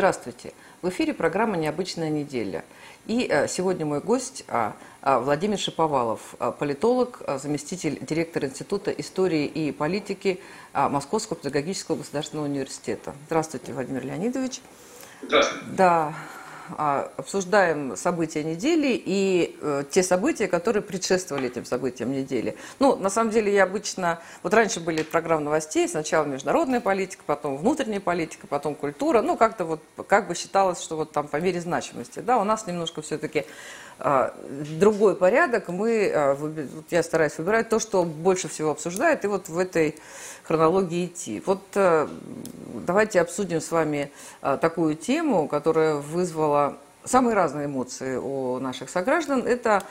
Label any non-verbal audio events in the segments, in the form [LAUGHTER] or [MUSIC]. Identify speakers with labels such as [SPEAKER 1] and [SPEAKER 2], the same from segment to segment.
[SPEAKER 1] Здравствуйте. В эфире программа «Необычная неделя». И э, сегодня мой гость а, а, Владимир Шиповалов, а, политолог, заместитель директора Института истории и политики Московского педагогического государственного университета. Здравствуйте, Владимир Леонидович.
[SPEAKER 2] Здравствуйте.
[SPEAKER 1] Да, обсуждаем события недели и э, те события, которые предшествовали этим событиям недели. Ну, на самом деле, я обычно... Вот раньше были программы новостей, сначала международная политика, потом внутренняя политика, потом культура. Ну, как-то вот, как бы считалось, что вот там по мере значимости. Да, у нас немножко все-таки а, другой порядок. Мы, а, я стараюсь выбирать то, что больше всего обсуждает, и вот в этой хронологии идти. Вот э, давайте обсудим с вами а, такую тему, которая вызвала самые разные эмоции у наших сограждан. Это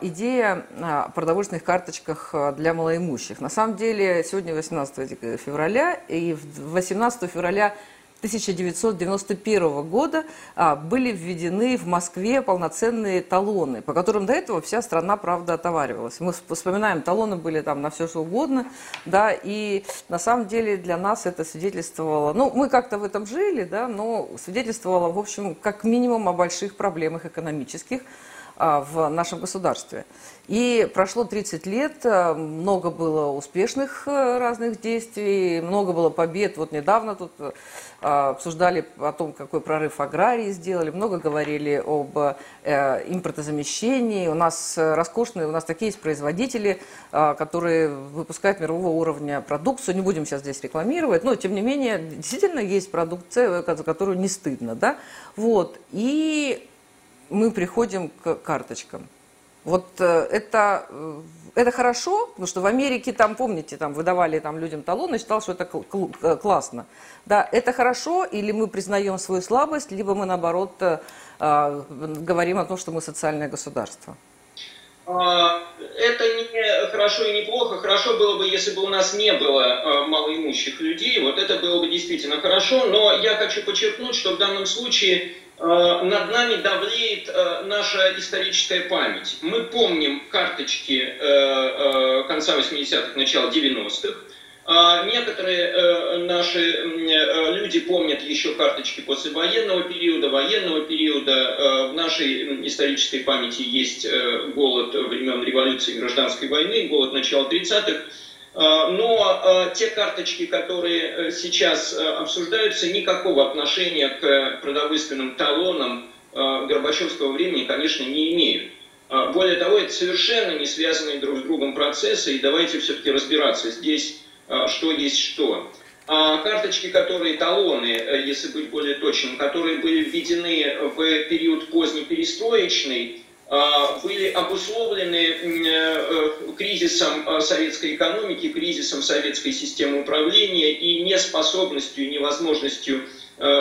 [SPEAKER 1] идея о продовольственных карточках для малоимущих. На самом деле, сегодня 18 февраля, и 18 февраля 1991 года а, были введены в Москве полноценные талоны, по которым до этого вся страна, правда, отоваривалась. Мы вспоминаем, талоны были там на все что угодно, да, и на самом деле для нас это свидетельствовало, ну, мы как-то в этом жили, да, но свидетельствовало, в общем, как минимум о больших проблемах экономических, в нашем государстве. И прошло 30 лет, а, много было успешных э, разных действий, много было побед. Вот недавно тут а, обсуждали о том, какой прорыв аграрии сделали, много говорили об э, импортозамещении. У нас роскошные, у нас такие есть производители, которые выпускают мирового уровня продукцию. Не будем сейчас здесь рекламировать, но тем не менее действительно есть продукция, за которую не стыдно. Да? Вот. И мы приходим к карточкам. Вот э, это, э, это хорошо, потому что в Америке там, помните, там выдавали там людям талоны, считал, что это классно. Да, это хорошо, или мы признаем свою слабость, либо мы, наоборот, э, говорим о том, что мы социальное государство.
[SPEAKER 2] А, это не хорошо и не плохо. Хорошо было бы, если бы у нас не было малоимущих людей. Вот это было бы действительно хорошо. Но я хочу подчеркнуть, что в данном случае Э, над нами давлеет э, наша историческая память. Мы помним карточки э, конца 80-х, начала 90-х. Некоторые наши люди помнят еще карточки после военного периода, военного периода. В нашей исторической памяти есть голод времен революции гражданской войны, голод начала 30-х. А, но а, те карточки, которые э, сейчас э, обсуждаются, никакого отношения к продовольственным талонам Горбачевского времени, конечно, не имеют. Более того, это совершенно не связанные друг с другом процессы, и давайте все-таки разбираться здесь, что есть что. А карточки, которые талоны, э, если быть более точным, которые были введены в период поздней перестроечный, а, были обусловлены э, э, кризисом э, советской экономики, кризисом советской системы управления и неспособностью, невозможностью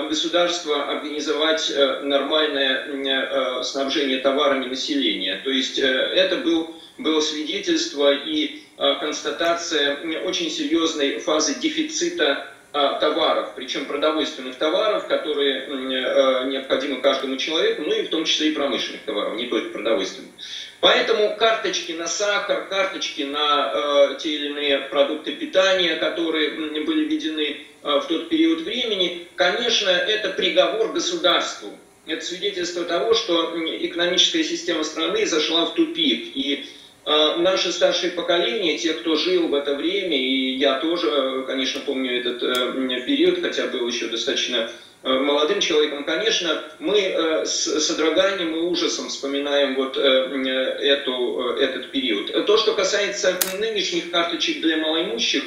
[SPEAKER 2] государства организовать нормальное снабжение товарами населения. То есть это был, было свидетельство и констатация очень серьезной фазы дефицита а, товаров, причем продовольственных товаров, которые э, необходимы каждому человеку, ну и в том числе и промышленных товаров, не только продовольственных. Поэтому карточки на сахар, карточки на э, те или иные продукты питания, которые были введены э, в тот период времени, конечно, это приговор государству. Это свидетельство того, что экономическая система страны зашла в тупик. И а, Наше старшее поколение, те, кто жил в это время, и я тоже, э, конечно, помню этот э, период, хотя был еще достаточно э, молодым человеком, конечно, мы с содроганием и ужасом вспоминаем вот эту, этот период. То, что касается нынешних карточек для малоимущих,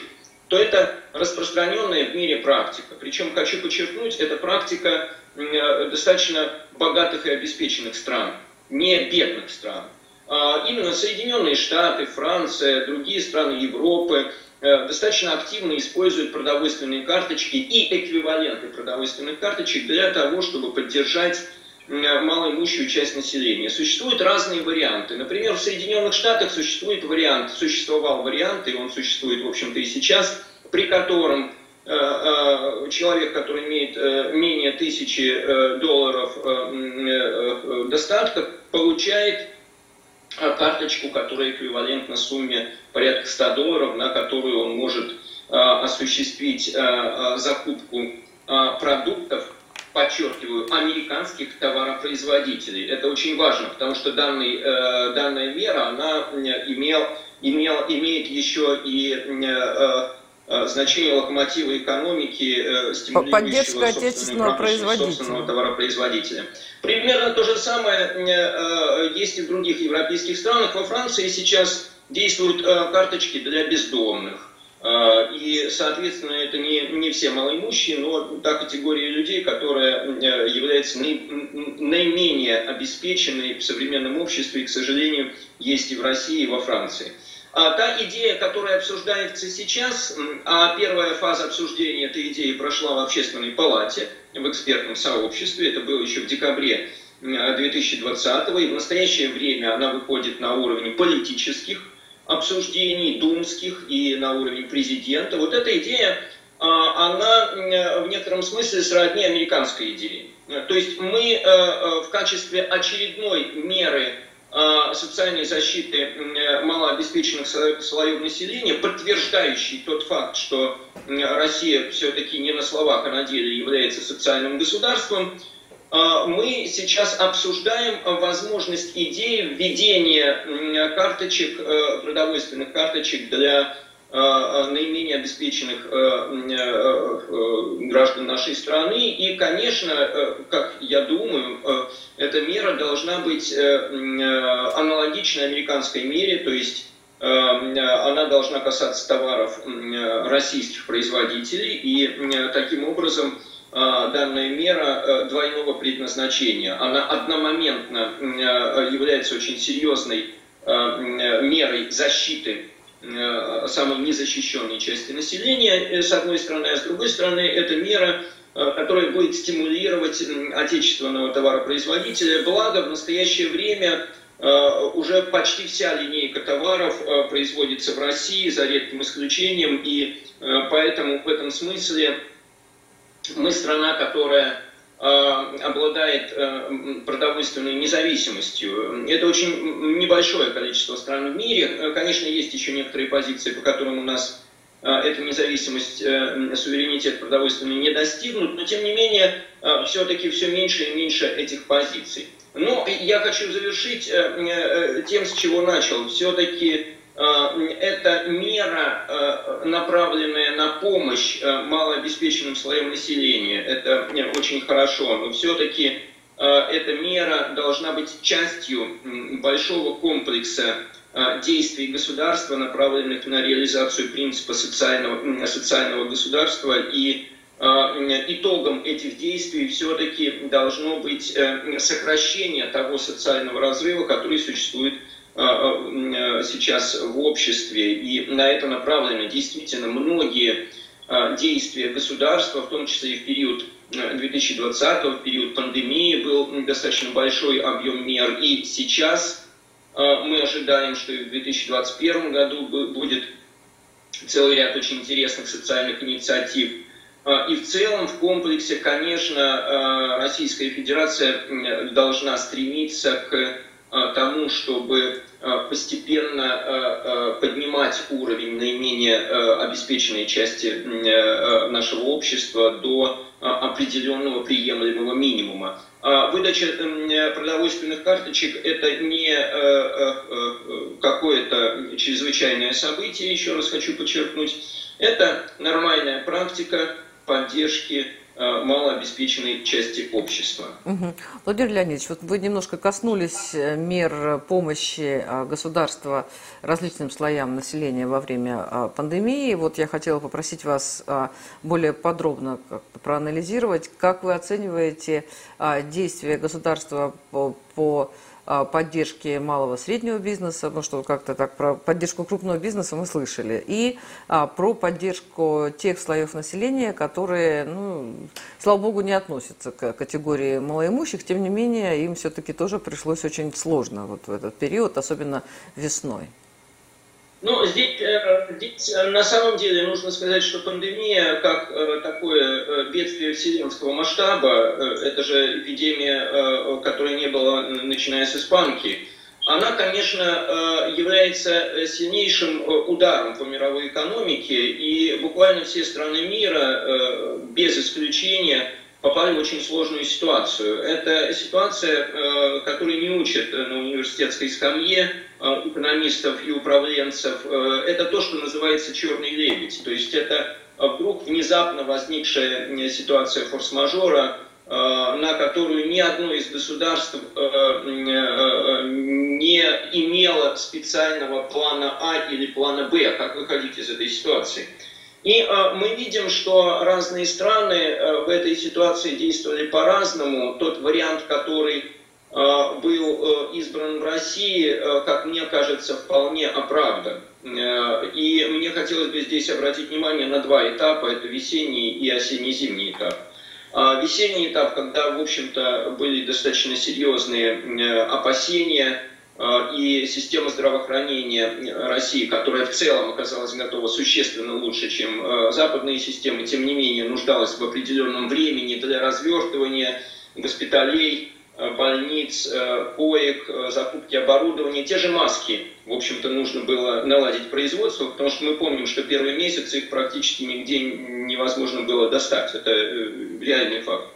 [SPEAKER 2] то это распространенная в мире практика. Причем, хочу подчеркнуть, это практика достаточно богатых и обеспеченных стран, не бедных стран. А, именно Соединенные Штаты, Франция, другие страны Европы э, достаточно активно используют продовольственные карточки и эквиваленты продовольственных карточек для того, чтобы поддержать малоимущую часть населения. Существуют разные варианты. Например, в Соединенных Штатах существует вариант, существовал вариант, и он существует, в общем-то, и сейчас, при котором э, э, человек, который имеет менее тысячи долларов достатка, получает карточку, которая эквивалентна сумме порядка 100 долларов, на которую он может а, осуществить а, закупку продуктов, подчеркиваю, американских товаропроизводителей. Это очень важно, потому что данный, э, данная мера, она имел, имел, имеет еще и э, значение локомотива экономики,
[SPEAKER 1] стимулирующего отечественного производителя.
[SPEAKER 2] собственного товаропроизводителя. Примерно то же самое есть и в других европейских странах. Во Франции сейчас действуют карточки для бездомных. И, соответственно, это не, не все малоимущие, но та категория людей, которая э, является наименее обеспеченной в современном обществе, и, к сожалению, есть и в России, и во Франции. А та идея, которая обсуждается сейчас, а первая фаза обсуждения этой идеи прошла в общественной палате, в экспертном сообществе, это было еще в декабре 2020 и в настоящее время она выходит на уровень политических обсуждений думских и на уровне президента. Вот эта идея, а, она в некотором смысле сродни американской идее. То есть мы э, э, в качестве очередной меры а, социальной защиты малообеспеченных слоев населения, подтверждающий тот факт, что Россия все-таки не на словах, а на деле является социальным государством, а, мы сейчас обсуждаем возможность идеи введения карточек, э, продовольственных карточек для э, наименее обеспеченных э, граждан нашей страны. И, конечно, как я думаю, эта мера должна быть аналогичной американской мере, то есть она должна касаться товаров российских производителей, и таким образом данная мера э, двойного предназначения. Она одномоментно э, является очень серьезной э, мерой защиты самой незащищенной части населения, с одной стороны, а с другой стороны, это мера, которая будет стимулировать отечественного товаропроизводителя. Благо, в настоящее время уже почти вся линейка товаров производится в России, за редким исключением, и поэтому в этом смысле мы страна, которая э, обладает э, продовольственной независимостью. Это очень небольшое количество стран в мире. Э, конечно, есть еще некоторые позиции, по которым у нас эта независимость, суверенитет продовольственный не достигнут, но тем не менее все-таки все меньше и меньше этих позиций. Но я хочу завершить тем, с чего начал. Все-таки Э, это мера, э, направленная на помощь э, малообеспеченным слоям населения. Это очень хорошо, но все-таки эта мера должна быть частью большого комплекса действий государства, направленных на реализацию принципа социального, социального государства. И итогом этих действий все-таки должно быть сокращение того социального разрыва, который существует сейчас в обществе, и на это направлены действительно многие действия государства, в том числе и в период 2020, в период пандемии был достаточно большой объем мер, и сейчас мы ожидаем, что и в 2021 году будет целый ряд очень интересных социальных инициатив. И в целом, в комплексе, конечно, Российская Федерация должна стремиться к Э, тому, чтобы э, постепенно э, поднимать уровень наименее обеспеченной части нашего общества до определенного приемлемого минимума. А выдача продовольственных карточек – это не какое-то чрезвычайное событие, еще раз хочу подчеркнуть. Это нормальная практика поддержки Э, малообеспеченной части общества.
[SPEAKER 1] Угу. Владимир Леонидович, вот вы немножко коснулись э, мер помощи э, государства различным слоям населения во время пандемии. Вот я хотела попросить вас более подробно проанализировать, как вы оцениваете действия государства по, по а, поддержки малого среднего бизнеса, ну что как-то так про поддержку крупного бизнеса мы слышали, и а, про поддержку тех слоев населения, которые, ну, слава богу, не относятся к категории малоимущих, тем не менее им все-таки тоже пришлось очень сложно вот в этот период, особенно весной.
[SPEAKER 2] Ну, здесь, э, здесь э, на самом деле нужно сказать, что пандемия, как э, такое бедствие вселенского масштаба, это же эпидемия, которой не было, начиная с испанки, она, конечно, является сильнейшим ударом по мировой экономике, и буквально все страны мира, без исключения, попали в очень сложную ситуацию. Это ситуация, э, которую не учат на университетской скамье э, экономистов и управленцев. Э, это то, что называется черный лебедь. То есть это вдруг внезапно возникшая ситуация форс-мажора, на которую ни одно из государств не имело специального плана А или плана Б, как выходить из этой ситуации. И э, мы видим, что разные страны э, в этой ситуации действовали по-разному. Тот вариант, который э, был э, избран в России, э, как мне кажется, вполне оправдан. Э, и мне хотелось бы здесь обратить внимание на два этапа. Это весенний и осенне-зимний этап. А весенний этап, когда, в общем-то, были достаточно серьезные э, опасения Э, и система здравоохранения России, которая в целом оказалась готова существенно лучше, чем э, западные системы, тем не менее нуждалась в определенном времени для развертывания госпиталей, э, больниц, коек, закупки оборудования. Те же маски, в общем-то, нужно было наладить производство, потому что мы помним, что первые месяцы их практически нигде невозможно было достать. Это реальный факт.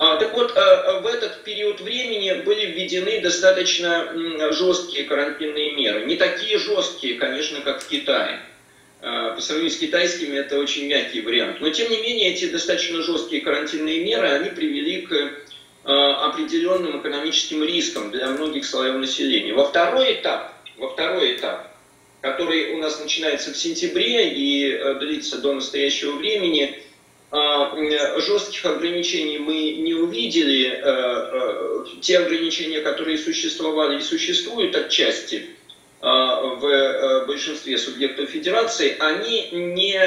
[SPEAKER 2] А, так вот, э, э, в этот период времени были введены достаточно жесткие карантинные меры. Не такие жесткие, конечно, как в Китае. Э, по сравнению с китайскими это очень мягкий вариант. Но, тем не менее, эти достаточно жесткие карантинные меры, они привели к определенным экономическим рискам для многих слоев населения. Во второй этап, во второй этап, который у нас начинается в сентябре и длится до настоящего времени, а, жестких ограничений мы не увидели. Э, э, те ограничения, которые существовали и существуют отчасти а, в э, большинстве субъектов федерации, они не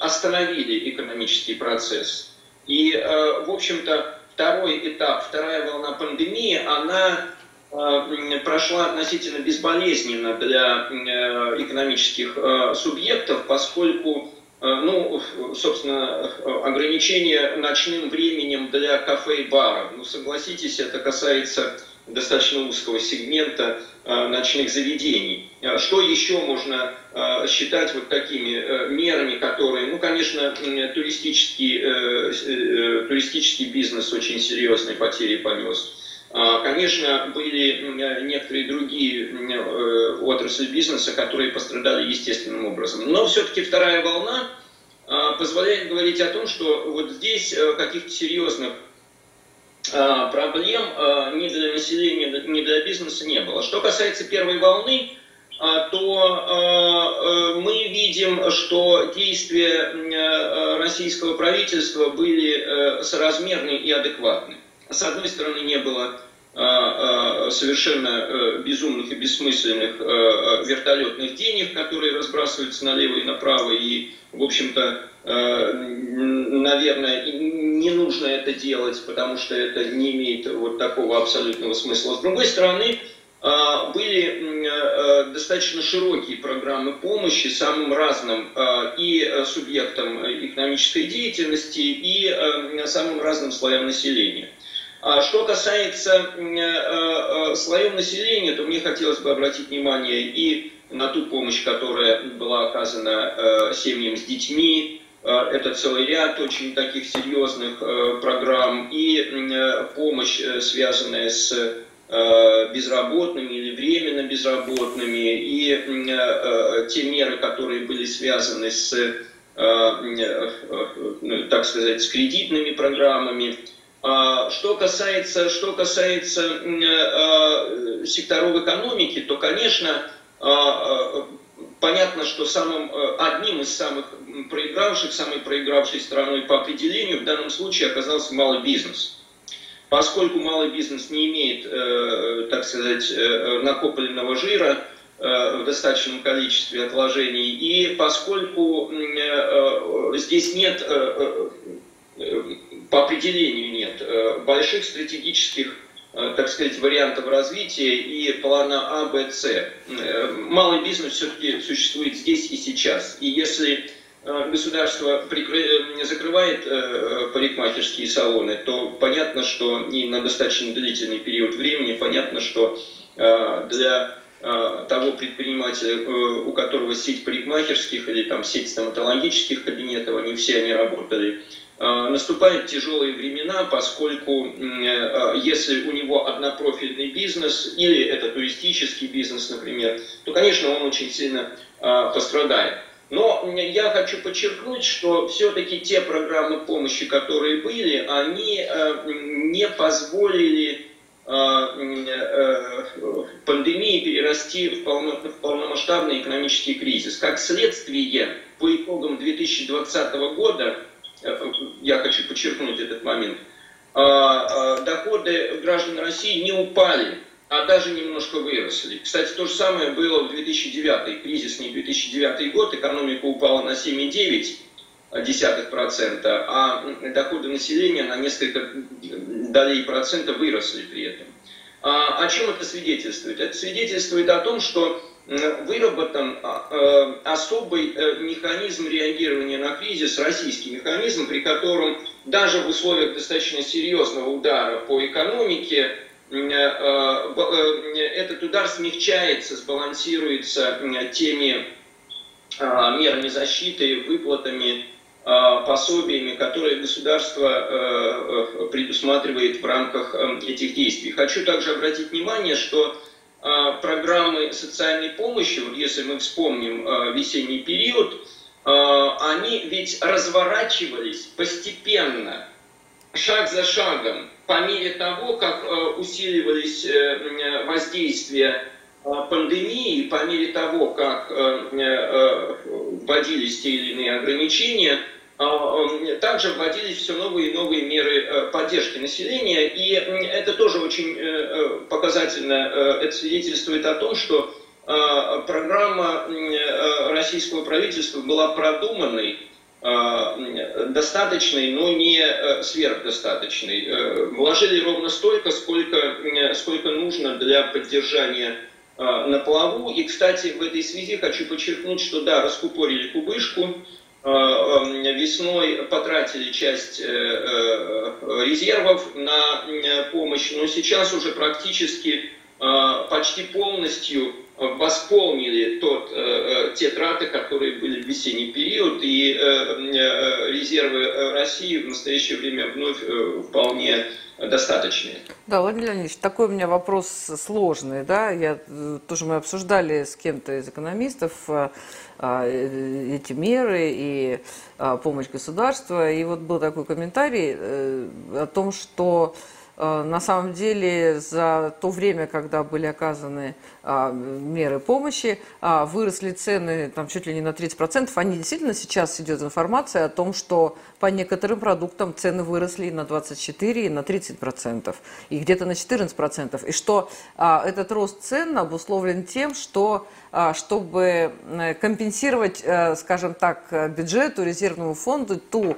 [SPEAKER 2] остановили экономический процесс. И, в общем-то, второй этап, вторая волна пандемии, она прошла относительно безболезненно для экономических субъектов, поскольку ну, собственно, ограничение ночным временем для кафе и баров. Ну, согласитесь, это касается достаточно узкого сегмента э, ночных заведений. Э, что еще можно считать вот такими мерами, которые, ну, конечно, туристический, туристический бизнес очень серьезные потери понес. Конечно, были некоторые другие отрасли бизнеса, которые пострадали естественным образом. Но все-таки вторая волна позволяет говорить о том, что вот здесь каких-то серьезных проблем ни для населения, ни для бизнеса не было. Что касается первой волны, то мы видим, что действия российского правительства были соразмерны и адекватны. С одной стороны, не было а, а, совершенно э, безумных и бессмысленных э, э, вертолетных денег, которые разбрасываются налево и направо, и, в общем-то, наверное, не нужно это делать, потому что это не имеет вот такого абсолютного смысла. С другой стороны, а, были достаточно широкие программы помощи самым разным и субъектам экономической деятельности, и самым разным слоям населения. А что касается э, э, слоев населения, то мне хотелось бы обратить внимание и на ту помощь, которая была оказана э, семьям с детьми. Это целый ряд очень таких серьезных программ и помощь, связанная с безработными или временно безработными, и те меры, которые были связаны с, так сказать, с кредитными программами. А, что касается, что касается э, секторов экономики, то, конечно, а, понятно, что самым, э, одним из самых проигравших, самой проигравшей страной по определению в данном случае оказался малый бизнес. Поскольку малый бизнес не имеет, э, так сказать, накопленного жира в достаточном количестве отложений, и поскольку здесь нет по определению нет э, больших стратегических э, так сказать, вариантов развития и плана А, Б, С. Э, малый бизнес все-таки существует здесь и сейчас. И если государство закрывает парикмахерские салоны, то понятно, что и на достаточно длительный период времени, понятно, что для того предпринимателя, у которого сеть парикмахерских или там сеть стоматологических кабинетов, они все они работали наступают тяжелые времена, поскольку если у него однопрофильный бизнес или это туристический бизнес, например, то, конечно, он очень сильно пострадает. Но я хочу подчеркнуть, что все-таки те программы помощи, которые были, они э, не позволили э, э, пандемии перерасти в, полномасштабный экономический кризис. Как следствие, по итогам 2020 года, подчеркнуть этот момент, доходы граждан России не упали а даже немножко выросли. Кстати, то же самое было в 2009, кризисный 2009 год, экономика упала на 7,9%, а доходы населения на несколько долей процента выросли при этом. А, о чем это свидетельствует? Это свидетельствует о том, что выработан а, э, особый э, механизм реагирования на кризис, российский механизм, при котором даже в условиях достаточно серьезного удара по экономике Э, э, этот удар смягчается, сбалансируется теми а, мерами защиты, выплатами, а, пособиями, которые государство э, предусматривает в рамках этих действий. Хочу также обратить внимание, что программы социальной помощи, вот если мы вспомним весенний период, они ведь разворачивались постепенно, шаг за шагом, по мере того, как э, усиливались э, воздействия э, пандемии, по мере того, как вводились те или иные ограничения, также вводились все новые и новые меры поддержки населения. И это тоже очень показательно, это свидетельствует о том, что программа российского правительства была продуманной, Э, достаточный, но не э, сверхдостаточный. Э, вложили ровно столько, сколько, сколько нужно для поддержания на плаву. И, кстати, в этой связи хочу подчеркнуть, что да, раскупорили кубышку, весной потратили часть резервов на помощь, но сейчас уже практически почти полностью восполнили тот, э, э, те траты, которые были в весенний период, и э, э, резервы России в настоящее время вновь э, вполне достаточные.
[SPEAKER 1] Да, Владимир Леонидович, такой у меня вопрос сложный, да, я, э, тоже мы обсуждали с кем-то из экономистов э, эти меры и помощь государства, и вот был такой комментарий о том, что Э, на самом деле за то время, когда были оказаны а, меры помощи, а, выросли цены там, чуть ли не на 30%. Они действительно сейчас идет информация о том, что по некоторым продуктам цены выросли на 24 и на 30%, и где-то на 14%. И что а, этот рост цен обусловлен тем, что чтобы компенсировать, э, скажем так, бюджету, резервному фонду ту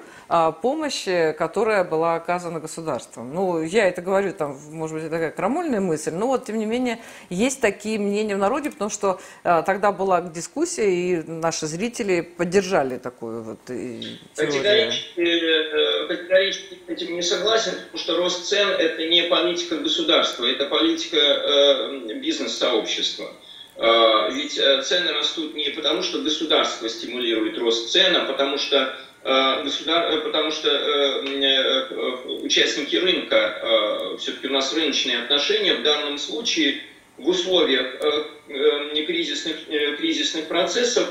[SPEAKER 1] помощь, которая была оказана государством. Ну, я это говорю, там, может быть, это такая крамольная мысль, но вот, тем не менее, есть такие мнения в народе, потому что тогда была дискуссия, и наши зрители поддержали такую вот теорию.
[SPEAKER 2] Э, категорически с этим не согласен, потому что рост цен – это не политика государства, это политика э, бизнес-сообщества. Э, ведь цены растут не потому, что государство стимулирует рост цен, а потому что государ... потому что участники рынка, все-таки у нас рыночные отношения в данном случае в условиях кризисных, кризисных процессов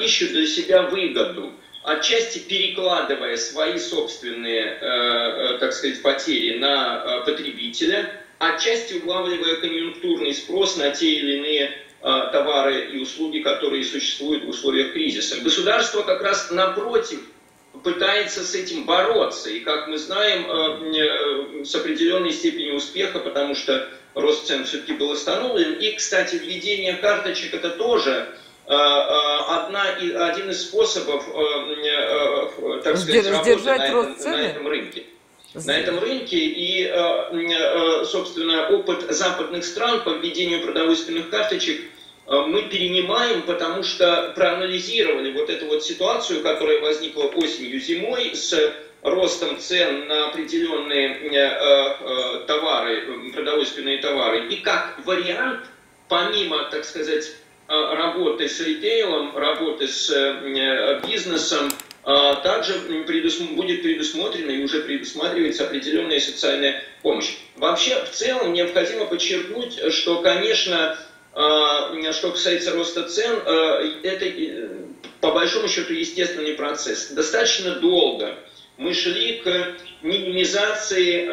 [SPEAKER 2] ищут для себя выгоду отчасти перекладывая свои собственные, э, э, так сказать, потери на э, потребителя, отчасти улавливая конъюнктурный спрос на те или иные товары и услуги, которые существуют в условиях кризиса. Государство как раз напротив пытается с этим бороться. И, как мы знаем, с определенной степенью успеха, потому что рост цен все-таки был остановлен. И, кстати, введение карточек это тоже Э, э, одна, один из способов, э, так сказать, работы на этом, на этом рынке. На этом рынке и, собственно, опыт западных стран по введению продовольственных карточек мы перенимаем, потому что проанализировали вот эту вот ситуацию, которая возникла осенью, зимой с ростом цен на определенные товары, продовольственные товары, и как вариант, помимо, так сказать, работы с ритейлом, работы с э, бизнесом, э, а, также будет предусмотрена и уже предусматривается определенная социальная помощь. Вообще, в целом, необходимо подчеркнуть, что, конечно, а, что касается роста цен, это по большому счету естественный процесс. Достаточно долго мы шли к минимизации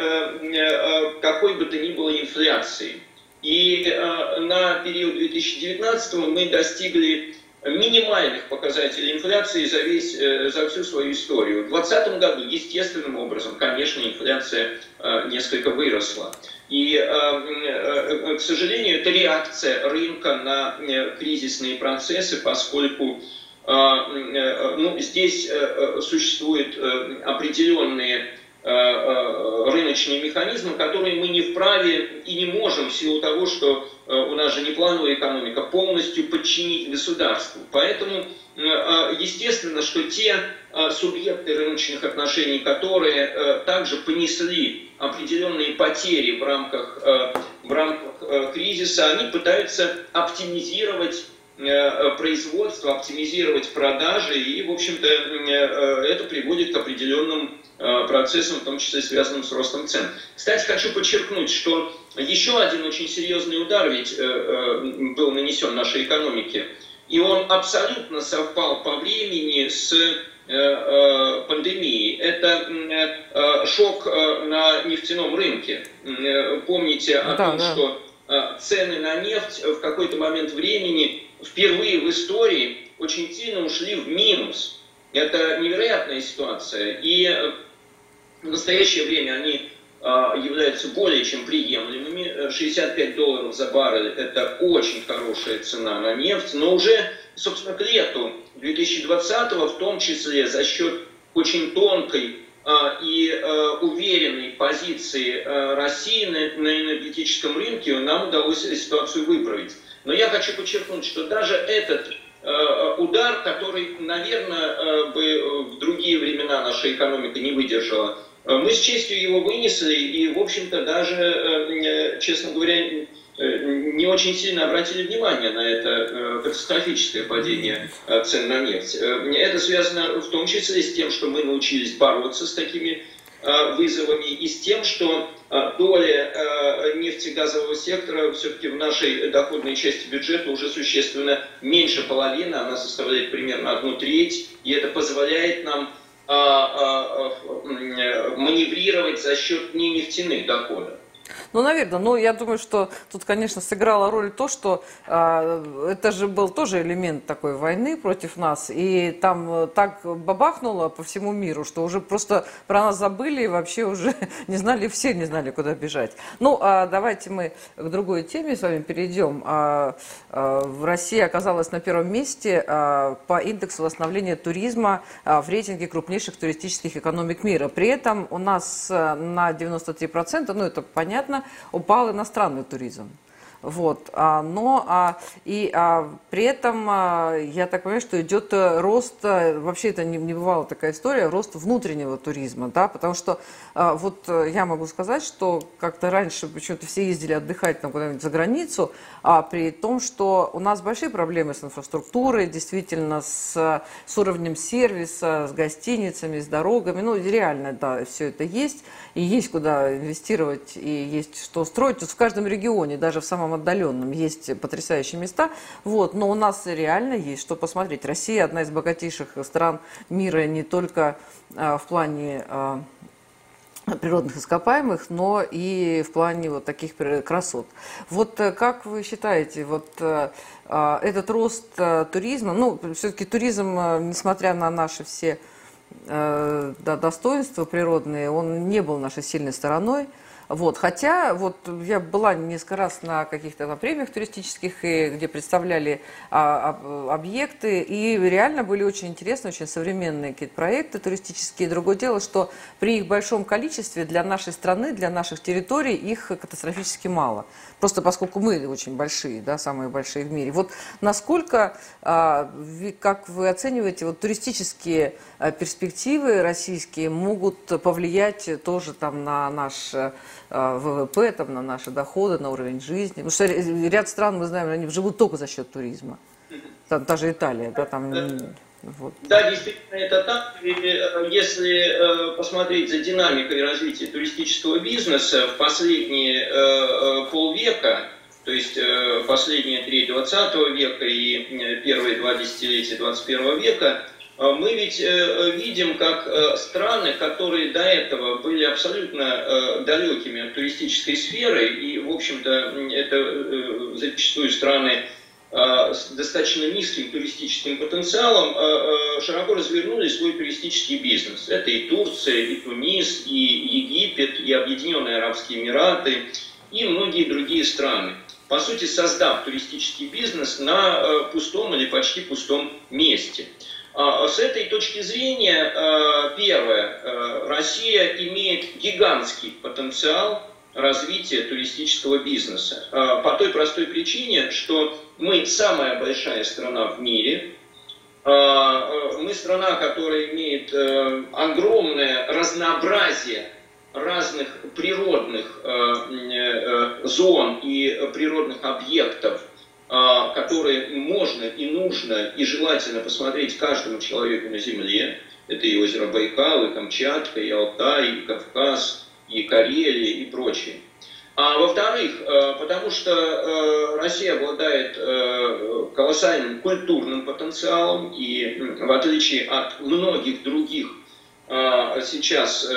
[SPEAKER 2] какой бы то ни было инфляции. И на период 2019 мы достигли минимальных показателей инфляции за, весь, э, за всю свою историю. В 2020 году естественным образом, конечно, инфляция э, несколько выросла. И, э, к сожалению, это реакция рынка на кризисные процессы, поскольку ну, здесь существуют определенные рыночные механизмы, которые мы не вправе и не можем в силу того, что Э, у нас же не плановая экономика, полностью подчинить государству. Поэтому, э, э, естественно, что те субъекты рыночных отношений, которые также понесли определенные потери в рамках, в рамках кризиса, они пытаются оптимизировать производство, оптимизировать продажи, и, в общем-то, это приводит к определенным процессам, в том числе связанным с ростом цен. Кстати, хочу подчеркнуть, что еще один очень серьезный удар ведь э, э, был нанесен нашей экономике, и он абсолютно совпал по времени с э, пандемией. Это шок на нефтяном рынке. Помните о да, том, да. что цены на нефть в какой-то момент времени впервые в истории очень сильно ушли в минус. Это невероятная ситуация. И в настоящее время они а, являются более чем приемлемыми. 65 долларов за баррель – это очень хорошая цена на нефть, но уже, собственно, к лету 2020 в том числе за счет очень тонкой а, и а, уверенной позиции России на, на энергетическом рынке нам удалось ситуацию выправить. Но я хочу подчеркнуть, что даже этот удар, который, наверное, бы в другие времена наша экономика не выдержала, Э, мы с честью его вынесли и, в общем-то, даже, э, э, честно говоря, не очень сильно обратили внимание на это катастрофическое падение цен на нефть. Это связано в том числе с тем, что мы научились бороться с такими вызовами и с тем, что доля нефтегазового сектора все-таки в нашей доходной части бюджета уже существенно меньше половины, она составляет примерно одну треть, и это позволяет нам а, а, а, маневрировать за счет не нефтяных доходов.
[SPEAKER 1] Ну, наверное. Но я думаю, что тут, конечно, сыграла роль то, что э, это же был тоже элемент такой войны против нас. И там э, так бабахнуло по всему миру, что уже просто про нас забыли и вообще уже [LAUGHS] не знали, все не знали, куда бежать. Ну, а давайте мы к другой теме с вами перейдем. А, а, в России оказалась на первом месте а, по индексу восстановления туризма а, в рейтинге крупнейших туристических экономик мира. При этом у нас а, на 93%, ну это понятно, сильно упал иностранный туризм. Вот, а, но а, и а, при этом я так понимаю, что идет э, рост, э, вообще это не, бывала такая история, рост внутреннего туризма, да, потому что вот э, я могу сказать, что как-то раньше почему-то все ездили отдыхать там куда-нибудь за границу, а при том, что у нас большие проблемы с инфраструктурой, действительно с, с уровнем сервиса, с гостиницами, с дорогами, ну реально, да, все это есть, и есть куда инвестировать, и есть что строить, тут в каждом регионе, даже в самом отдаленном есть потрясающие места, вот, но у нас реально есть что посмотреть. Россия одна из богатейших стран мира не только а, в плане а, природных ископаемых, но и в плане вот таких красот. Вот э, как вы считаете, вот э, а, этот рост э, туризма, ну, все-таки туризм, несмотря на наши все да, достоинства природные, он не был нашей сильной стороной. Вот, хотя вот я была несколько раз на каких-то там премиях туристических, и, где представляли а, а, объекты, и реально были очень интересные, очень современные какие-то проекты туристические. Другое дело, что при их большом количестве для нашей страны, для наших территорий их катастрофически мало. Просто поскольку мы очень большие, да, самые большие в мире. Вот насколько, а, как вы оцениваете, вот туристические а, перспективы российские могут повлиять тоже там на наш а, ВВП, там, на наши доходы, на уровень жизни? Потому что ряд стран, мы знаем, они живут только за счет туризма. Там, та же Италия, да, там...
[SPEAKER 2] Вот. Да, действительно, это так. Если посмотреть за динамикой развития туристического бизнеса в последние полвека, то есть последние три 20 века и первые два десятилетия 21 века, а мы ведь э, видим, как э, страны, которые до этого были абсолютно э, далекими от туристической сферы, и, в общем-то, это зачастую страны с достаточно низким туристическим потенциалом, широко развернули свой туристический бизнес. Это и Турция, и Тунис, и Египет, и Объединенные Арабские Эмираты, и многие другие страны. По сути, создав туристический бизнес на пустом или почти пустом месте – а, с этой точки зрения, а, первое, а, Россия имеет гигантский потенциал развития туристического бизнеса. По той простой причине, что мы самая большая страна в мире, мы страна, которая имеет огромное разнообразие разных природных э, зон и природных объектов – а, которые можно и нужно и желательно посмотреть каждому человеку на Земле. Это и озеро Байкал, и Камчатка, и Алтай, и Кавказ, и Карелия, и прочее. А во-вторых, а, потому что а, Россия обладает колоссальным культурным потенциалом, и в отличие от многих других сейчас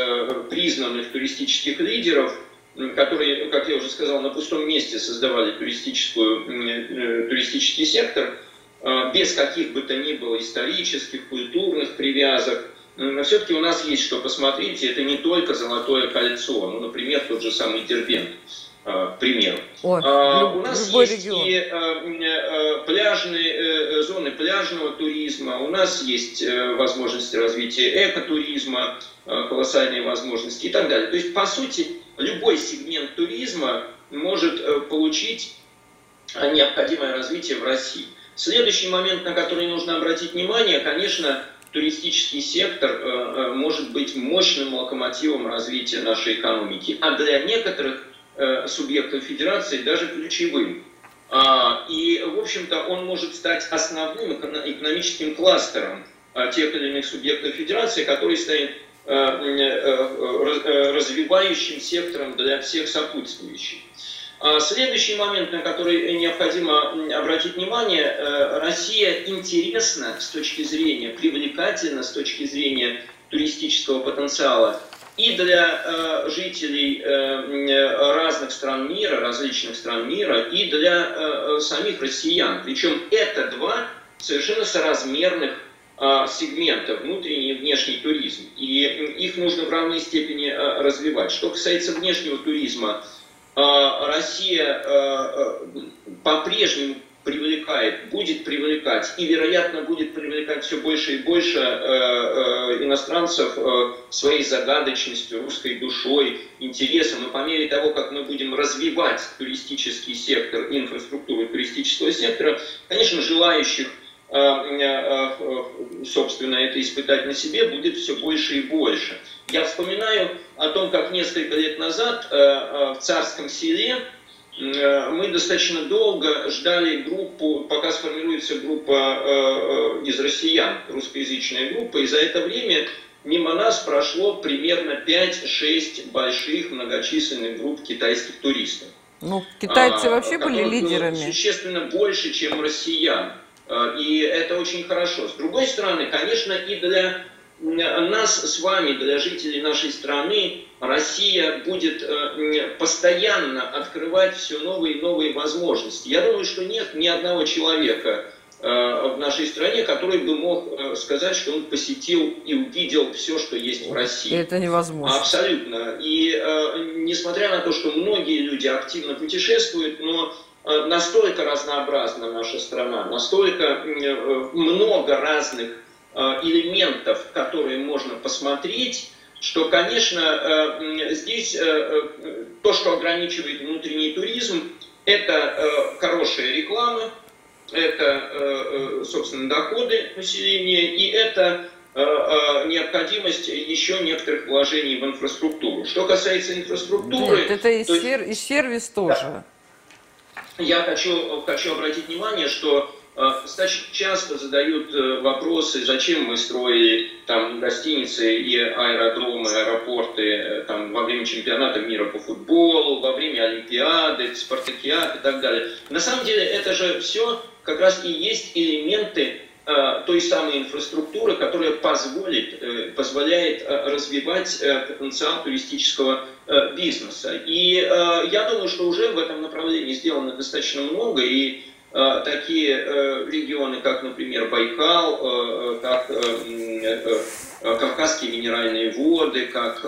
[SPEAKER 2] признанных туристических лидеров – которые, как я уже сказал, на пустом месте создавали туристическую, э, туристический сектор, э, без каких бы то ни было исторических, культурных привязок. Все-таки у нас есть что посмотреть, и это не только Золотое кольцо, ну, например, тот же самый Дербент, к примеру. О, а, у нас есть регион. и пляжные зоны пляжного туризма, у нас есть возможности развития экотуризма, колоссальные возможности и так далее. То есть, по сути, любой сегмент туризма может э, получить э, необходимое развитие в России. Следующий момент, на который нужно обратить внимание, конечно, туристический сектор э, может быть мощным локомотивом развития нашей экономики, а для некоторых субъектов федерации даже ключевым. А, и, в общем-то, он может стать основным экономическим кластером тех или иных субъектов федерации, который станет Э, э, э, развивающим сектором для всех сопутствующих. А следующий момент, на который необходимо обратить внимание, Россия интересна с точки зрения, привлекательна с точки зрения туристического потенциала и для жителей разных стран мира, различных стран мира, и для самих россиян. Причем это два совершенно соразмерных а, сегмента, внутренний и внешний туризм. И их нужно в равной степени а, развивать. Что касается внешнего туризма, а, Россия по-прежнему привлекает, будет привлекать и, вероятно, будет привлекать все больше и больше иностранцев своей загадочностью, русской душой, интересом. И по мере того, как мы будем развивать туристический сектор, инфраструктуру туристического сектора, конечно, желающих Э, э, э, собственно, это испытать на себе будет все больше и больше. Я вспоминаю о том, как несколько лет назад в Царском селе мы достаточно долго ждали группу, пока сформируется группа из россиян, русскоязычная группа, и за это время мимо нас прошло примерно 5-6 больших многочисленных групп китайских туристов.
[SPEAKER 1] Ну, китайцы а, вообще были лидерами.
[SPEAKER 2] Существенно больше, чем россиян. Э, и это очень хорошо. С другой стороны, конечно, и для нас с вами, для жителей нашей страны, Россия будет э, постоянно открывать все новые и новые возможности. Я думаю, что нет ни одного человека э, в нашей стране, который бы мог сказать, что он посетил и увидел все, что есть в России.
[SPEAKER 1] Это невозможно.
[SPEAKER 2] Абсолютно. И несмотря на то, что многие люди активно путешествуют, но Э, настолько разнообразна наша страна, настолько э, много разных э, элементов, которые можно посмотреть, что, конечно, здесь то, что ограничивает внутренний туризм, это хорошая реклама, это, собственно, доходы населения и это необходимость еще некоторых вложений в инфраструктуру. Что касается инфраструктуры...
[SPEAKER 1] Нет, это и, то... сер... и сервис тоже. Да
[SPEAKER 2] я хочу, хочу обратить внимание, что э, достаточно часто задают вопросы, зачем мы строили там гостиницы и аэродромы, аэропорты там, во время чемпионата мира по футболу, во время Олимпиады, спартакиад и так далее. На самом деле это же все как раз и есть элементы Э, той самой инфраструктуры, которая позволит, э, позволяет э, развивать потенциал туристического бизнеса. И я думаю, что уже в этом направлении сделано достаточно много, и такие регионы, как, например, Байкал, как Кавказские минеральные воды, как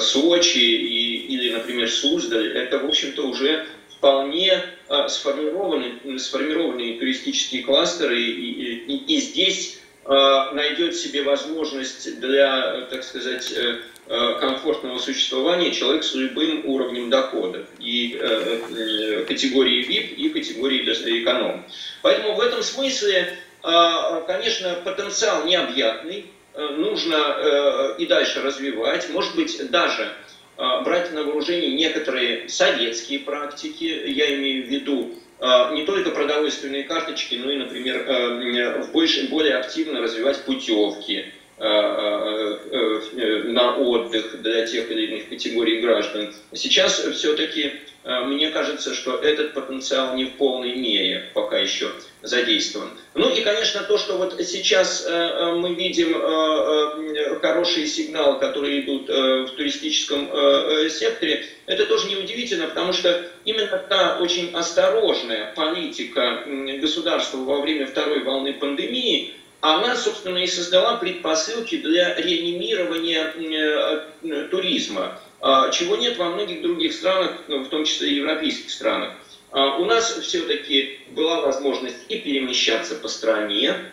[SPEAKER 2] Сочи или, например, Суздаль, это, в общем-то, уже вполне сформированы, сформированные туристические кластеры, и, и, и здесь найдет себе возможность для, так сказать, э, э, комфортного существования человек с любым уровнем дохода и э, категории VIP и категории эконом. Поэтому в этом смысле, а, конечно, потенциал необъятный, нужно и дальше развивать, может быть, даже брать на вооружение некоторые советские практики, я имею в виду не только продовольственные карточки, но и, например, в больше, более активно развивать путевки на отдых для тех или иных категорий граждан. Сейчас все-таки Э, мне кажется, что этот потенциал не в полной мере пока еще задействован. Ну и, конечно, то, что вот сейчас э, э, мы видим хорошие сигналы, которые идут в туристическом секторе, это тоже неудивительно, потому что именно та очень осторожная политика государства во время второй волны пандемии, она, собственно, и создала предпосылки для реанимирования туризма. А, чего нет во многих других странах, ну, в том числе и европейских странах. А, у нас все-таки была возможность и перемещаться по стране,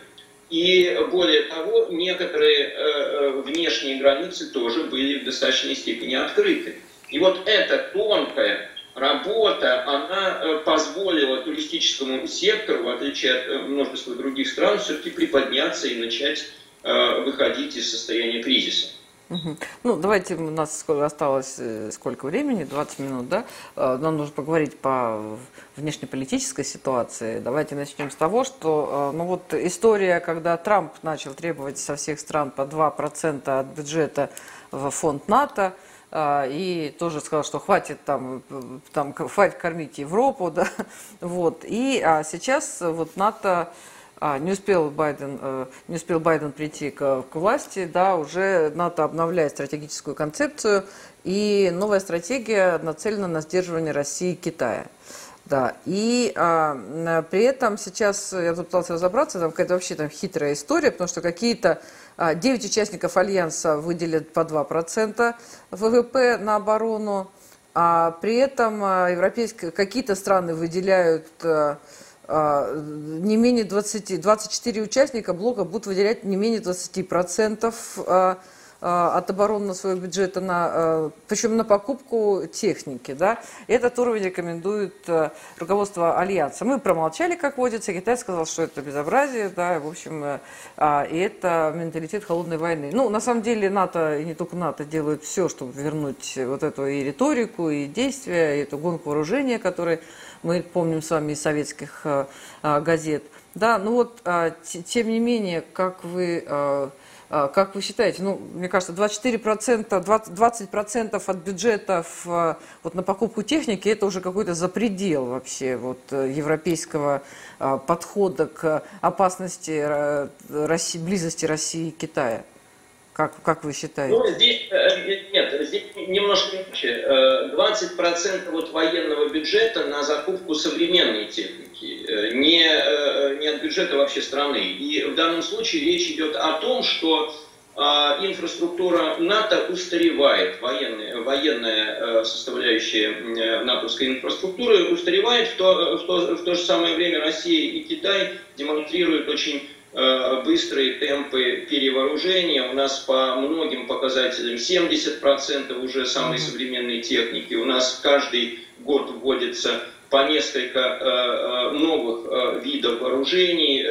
[SPEAKER 2] и более того, некоторые э, э, внешние границы тоже были в достаточной степени открыты. И вот эта тонкая работа, она э, позволила туристическому сектору, в отличие от множества других стран, все-таки приподняться и начать выходить из состояния кризиса.
[SPEAKER 1] Ну, давайте, у нас осталось э, сколько времени, 20 минут, да? Э, нам нужно поговорить по внешнеполитической ситуации. Давайте начнем с того, что, э, ну вот история, когда Трамп начал требовать со всех стран по 2% от бюджета в фонд НАТО, и тоже сказал, что хватит там, там хватит кормить Европу, [LAUGHS] да, вот. И а сейчас вот НАТО а, не успел Байден, э, не успел Байден прийти к, к власти, да, уже НАТО обновляет стратегическую концепцию, и новая стратегия нацелена на сдерживание России и Китая. Да, и а, при этом сейчас я пытался разобраться, там какая-то вообще там хитрая история, потому что какие-то а, 9 участников Альянса выделят по 2% ВВП на оборону, а при этом а, европейские какие-то страны выделяют а, не менее 20, 24 участника блока будут выделять не менее 20% а, а, от оборонного своего бюджета, на, причем на покупку техники. Да? Этот уровень рекомендует руководство Альянса. Мы промолчали, как водится, Китай сказал, что это безобразие, да, в общем, и это менталитет холодной войны. Ну, на самом деле, НАТО, и не только НАТО, делают все, чтобы вернуть вот эту и риторику, и действия, и эту гонку вооружения, которая мы помним с вами из советских э, э, газет. Да, ну вот, э, тем не менее, как вы, как вы считаете, ну, мне кажется, 24%, 20%, от бюджета в, вот на покупку техники, это уже какой-то запредел вообще вот, европейского подхода к опасности России, близости России и Китая. Как, как вы считаете?
[SPEAKER 2] Ну, здесь, э, нет, здесь немножко иначе. 20% э, вот военного бюджета на закупку современной техники, э, не, не от бюджета вообще страны. И в данном случае речь идет о том, что инфраструктура НАТО устаревает, военная, военная составляющая натовской инфраструктуры устаревает, в то, в, то, в то же самое время Россия и Китай демонстрируют очень Э, быстрые темпы перевооружения. У нас по многим показателям 70% уже самой современной техники. У нас каждый год вводится по несколько э, э, новых видов вооружений.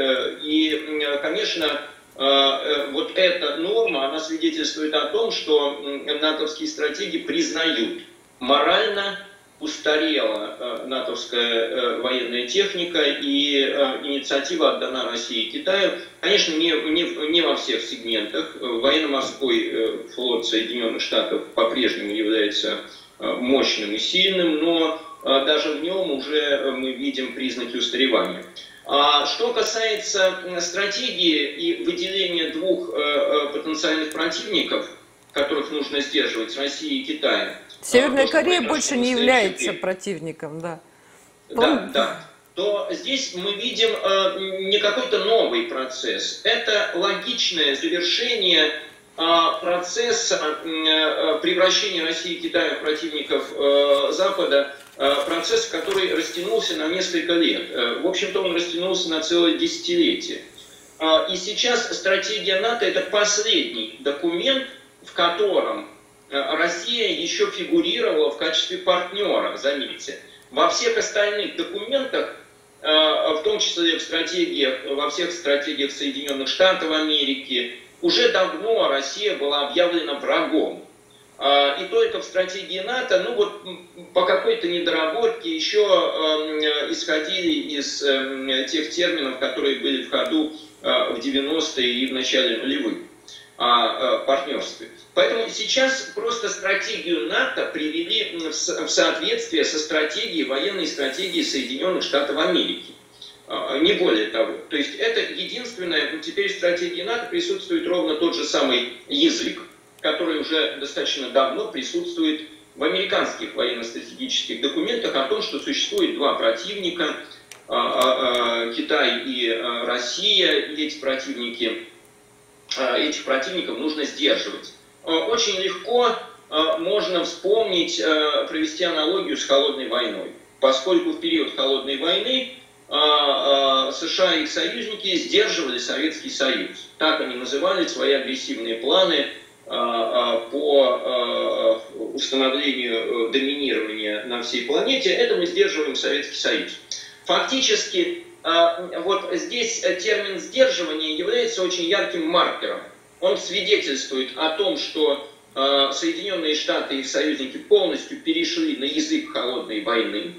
[SPEAKER 2] И, конечно, вот эта норма, она свидетельствует о том, что натовские стратегии признают морально устарела э, натовская э, военная техника, и э, инициатива отдана России и Китаю. Конечно, не, не, не во всех сегментах. Военно-морской флот Соединенных Штатов по-прежнему является мощным и сильным, но даже в нем уже мы видим признаки устаревания. А что касается стратегии и выделения двух потенциальных противников, которых нужно сдерживать, России и Китая,
[SPEAKER 1] Северная Корея больше не является противником, да.
[SPEAKER 2] Да, да. То здесь мы видим э, не какой-то новый процесс. Это логичное завершение э, процесса э, превращения России и Китая в противников э, Запада, э, процесс, который растянулся на несколько лет. Э, в общем-то, он растянулся на целое десятилетие. Э, и сейчас стратегия НАТО – это последний документ, в котором Э, Россия еще фигурировала в качестве партнера, заметьте. Во всех остальных документах, э, в том числе в стратегиях, во всех стратегиях Соединенных Штатов Америки, уже давно Россия была объявлена врагом. Э, и только в стратегии НАТО, ну вот по какой-то недоработке еще исходили из тех терминов, которые были в ходу в 90-е и в начале нулевых о партнерстве. Поэтому сейчас просто стратегию НАТО привели в соответствие со стратегией, военной стратегией Соединенных Штатов Америки. А, не более того. То есть это единственное, ну, теперь в стратегии НАТО присутствует ровно тот же самый язык, который уже достаточно давно присутствует в американских военно-стратегических документах о том, что существует два противника, а, а, Китай и Россия, и эти противники, этих противников нужно сдерживать. Э, очень легко э, можно вспомнить, э, провести аналогию с холодной войной. Поскольку в период холодной войны США и их союзники сдерживали Советский Союз. Так они называли свои агрессивные планы по установлению доминирования на всей планете. Это мы сдерживаем Советский Союз. Фактически, вот здесь термин сдерживания является очень ярким маркером – он свидетельствует о том, что э, Соединенные Штаты и их союзники полностью перешли на язык холодной войны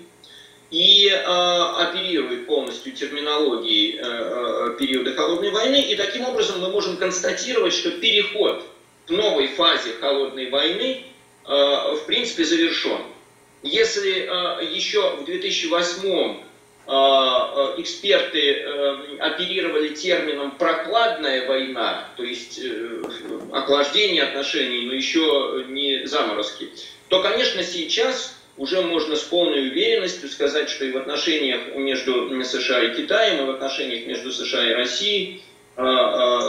[SPEAKER 2] и э, оперируют полностью терминологией э, э, периода холодной войны. И таким образом мы можем констатировать, что переход к новой фазе холодной войны э, в принципе завершен. Если э, еще в 2008 а, а, эксперты э, оперировали термином «прокладная война», то есть э, охлаждение отношений, но еще не заморозки, то, конечно, сейчас уже можно с полной уверенностью сказать, что и в отношениях между США и Китаем, и в отношениях между США и Россией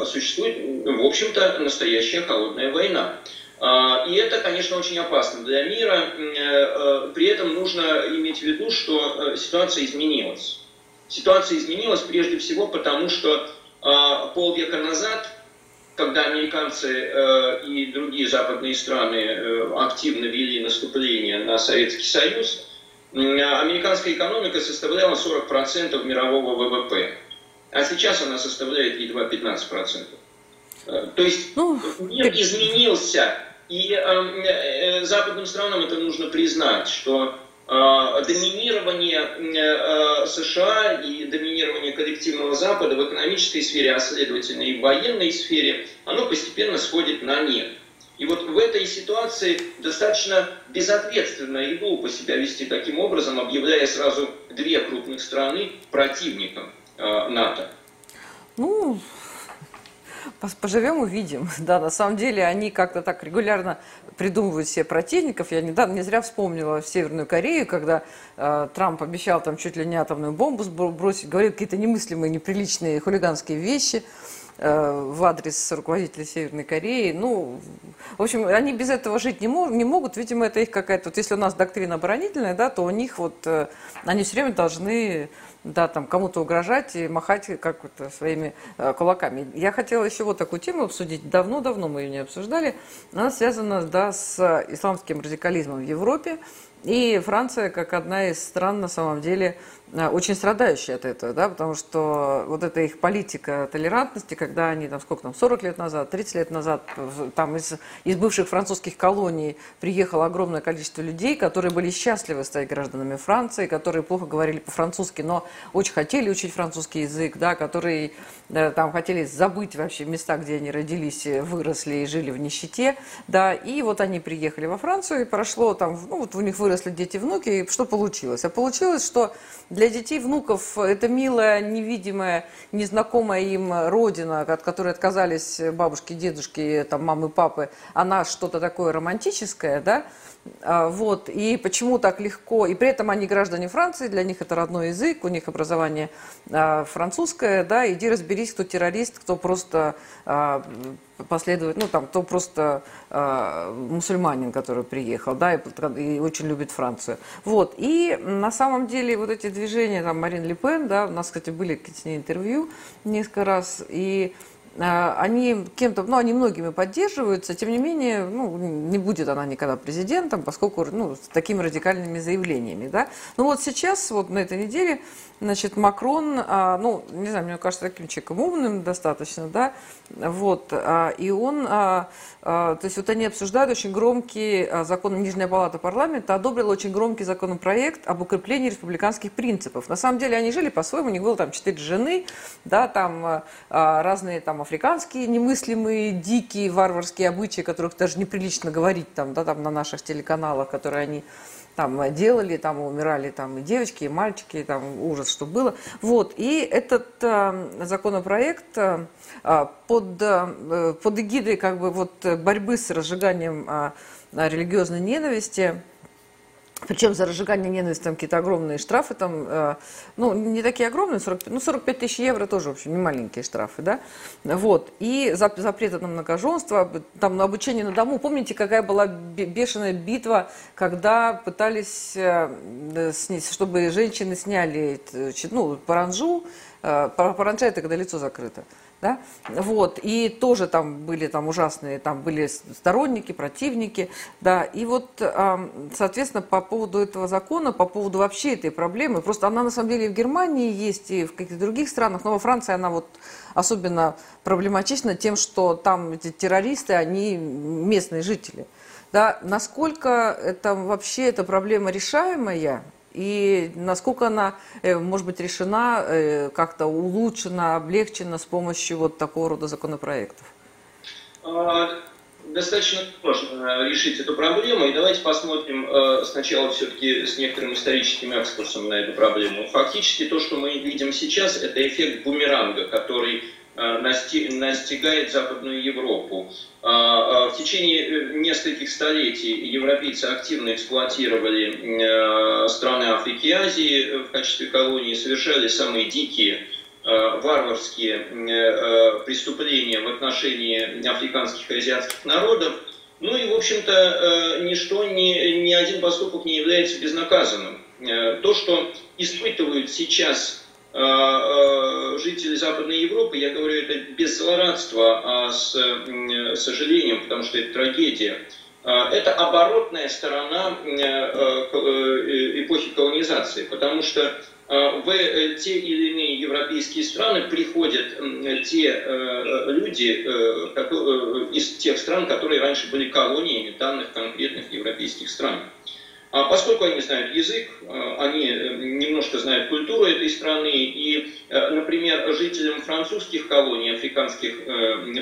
[SPEAKER 2] существует, в общем-то, настоящая холодная война. А, и это, конечно, очень опасно для мира. Э, э, при этом нужно иметь в виду, что э, ситуация изменилась. Ситуация изменилась прежде всего потому, что а, полвека назад, когда американцы и другие западные страны активно вели наступление на Советский Союз, американская экономика составляла 40% мирового ВВП, а сейчас она составляет едва 15%. То есть ну, мир изменился и эм, э, западным странам это нужно признать, что э, доминирование э, США и доминирование коллективного Запада в экономической сфере, а следовательно и в военной сфере, оно постепенно сходит на нет. И вот в этой ситуации достаточно безответственно и глупо себя вести таким образом, объявляя сразу две крупных страны противником НАТО.
[SPEAKER 1] Ну, Поживем, увидим. [LAUGHS] Да, на самом деле они как-то так регулярно придумывают себе противников. Я недавно не зря вспомнила Северную Корею, когда э, Трамп обещал там чуть ли не атомную бомбу сбросить, говорил какие-то немыслимые, неприличные хулиганские вещи э, в адрес руководителя Северной Кореи. Ну, в общем, они без этого жить не, мог, не могут. Видимо, это их какая-то... Вот если у нас доктрина оборонительная, да, то у них вот... Э, они все время должны да, там кому-то угрожать и махать как то своими э, кулаками. Я хотела еще вот такую тему обсудить. Давно-давно мы ее не обсуждали. Она связана, да, с исламским радикализмом в Европе. И Франция, как одна из стран, на самом деле, Э, очень страдающие от этого, да, потому что вот эта их политика толерантности, когда они там сколько там, 40 лет назад, 30 лет назад, там из, из бывших французских колоний приехало огромное количество людей, которые были счастливы стать гражданами Франции, которые плохо говорили по-французски, но очень хотели учить французский язык, да, которые да, там хотели забыть вообще места, где они родились, выросли и жили в нищете, да, и вот они приехали во Францию, и прошло там, ну вот у них выросли дети, внуки, и что получилось? А получилось, что для детей, внуков это милая, невидимая, незнакомая им родина, от которой отказались бабушки, дедушки, там, мамы, папы, она что-то такое романтическое, да, а, вот, и почему так легко, и при этом они граждане Франции, для них это родной язык, у них образование а, французское, да, иди разберись, кто террорист, кто просто а, последовать, ну там, кто просто э, мусульманин, который приехал, да, и, и очень любит Францию. Вот, и на самом деле вот эти движения, там, Марин Ле Пен, да, у нас, кстати, были с ней интервью несколько раз, и они кем-то, ну, они многими поддерживаются, тем не менее, ну, не будет она никогда президентом, поскольку, ну, с такими радикальными заявлениями, да. Ну, вот сейчас, вот на этой неделе, Значит, Макрон, а, ну, не знаю, мне кажется, таким человеком умным достаточно, да, вот, а, и он, а, то есть вот они обсуждают очень громкий закон, Нижняя палата парламента одобрила очень громкий законопроект об укреплении республиканских принципов. На самом деле они жили по-своему, у них было там четыре жены, да, там разные там африканские немыслимые, дикие, варварские обычаи, которых даже неприлично говорить там, да, там на наших телеканалах, которые они там делали, там умирали там и девочки, и мальчики, там ужас, что было. Вот, и этот э, законопроект э, под, э, под эгидой как бы вот борьбы с разжиганием э, религиозной ненависти, причем за разжигание ненависти там какие-то огромные штрафы, там, э, ну, не такие огромные, 40, ну, 45 тысяч евро тоже, в общем, не маленькие штрафы, да, вот, и запрет на многоженство, там, на обучение на дому, помните, какая была бешеная битва, когда пытались, э, чтобы женщины сняли, ну, паранжу, э, паранжа это когда лицо закрыто, да? Вот, и тоже там были там ужасные, там были сторонники, противники, да, и вот, соответственно, по поводу этого закона, по поводу вообще этой проблемы, просто она на самом деле в Германии есть, и в каких-то других странах, но во Франции она вот особенно проблематична тем, что там эти террористы, они местные жители, да, насколько это вообще эта проблема решаемая, и насколько она э, может быть решена, э, как-то улучшена, облегчена с помощью вот такого рода законопроектов?
[SPEAKER 2] А, достаточно сложно решить эту проблему, и давайте посмотрим э, сначала все-таки с некоторым историческим экскурсом на эту проблему. Фактически то, что мы видим сейчас, это эффект бумеранга, который Э, настигает Западную Европу. А, а в течение э, нескольких столетий европейцы активно эксплуатировали э, страны Африки и Азии в качестве колонии, совершали самые дикие варварские преступления в отношении африканских и азиатских народов. Ну и, в общем-то, ничто, ни, ни один поступок не является безнаказанным. То, что испытывают сейчас Э, э, жители Западной Европы, я говорю это без злорадства, а с сожалением, потому что это трагедия. Э, это оборотная сторона эпохи колонизации, потому что в те или иные европейские страны приходят те люди из тех стран, которые раньше были колониями данных конкретных европейских стран. А поскольку они знают язык, э, они э, немножко знают культуру этой страны, и, э, например, жителям французских колоний, африканских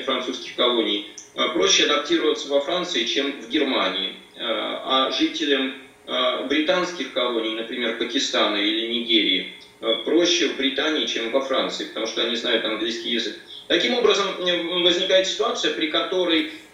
[SPEAKER 2] французских колоний, проще адаптироваться во Франции, чем в Германии. А жителям британских колоний, например, Пакистана или Нигерии, проще в Британии, чем во Франции, потому что они знают английский язык. Таким образом, возникает ситуация, при которой э, э,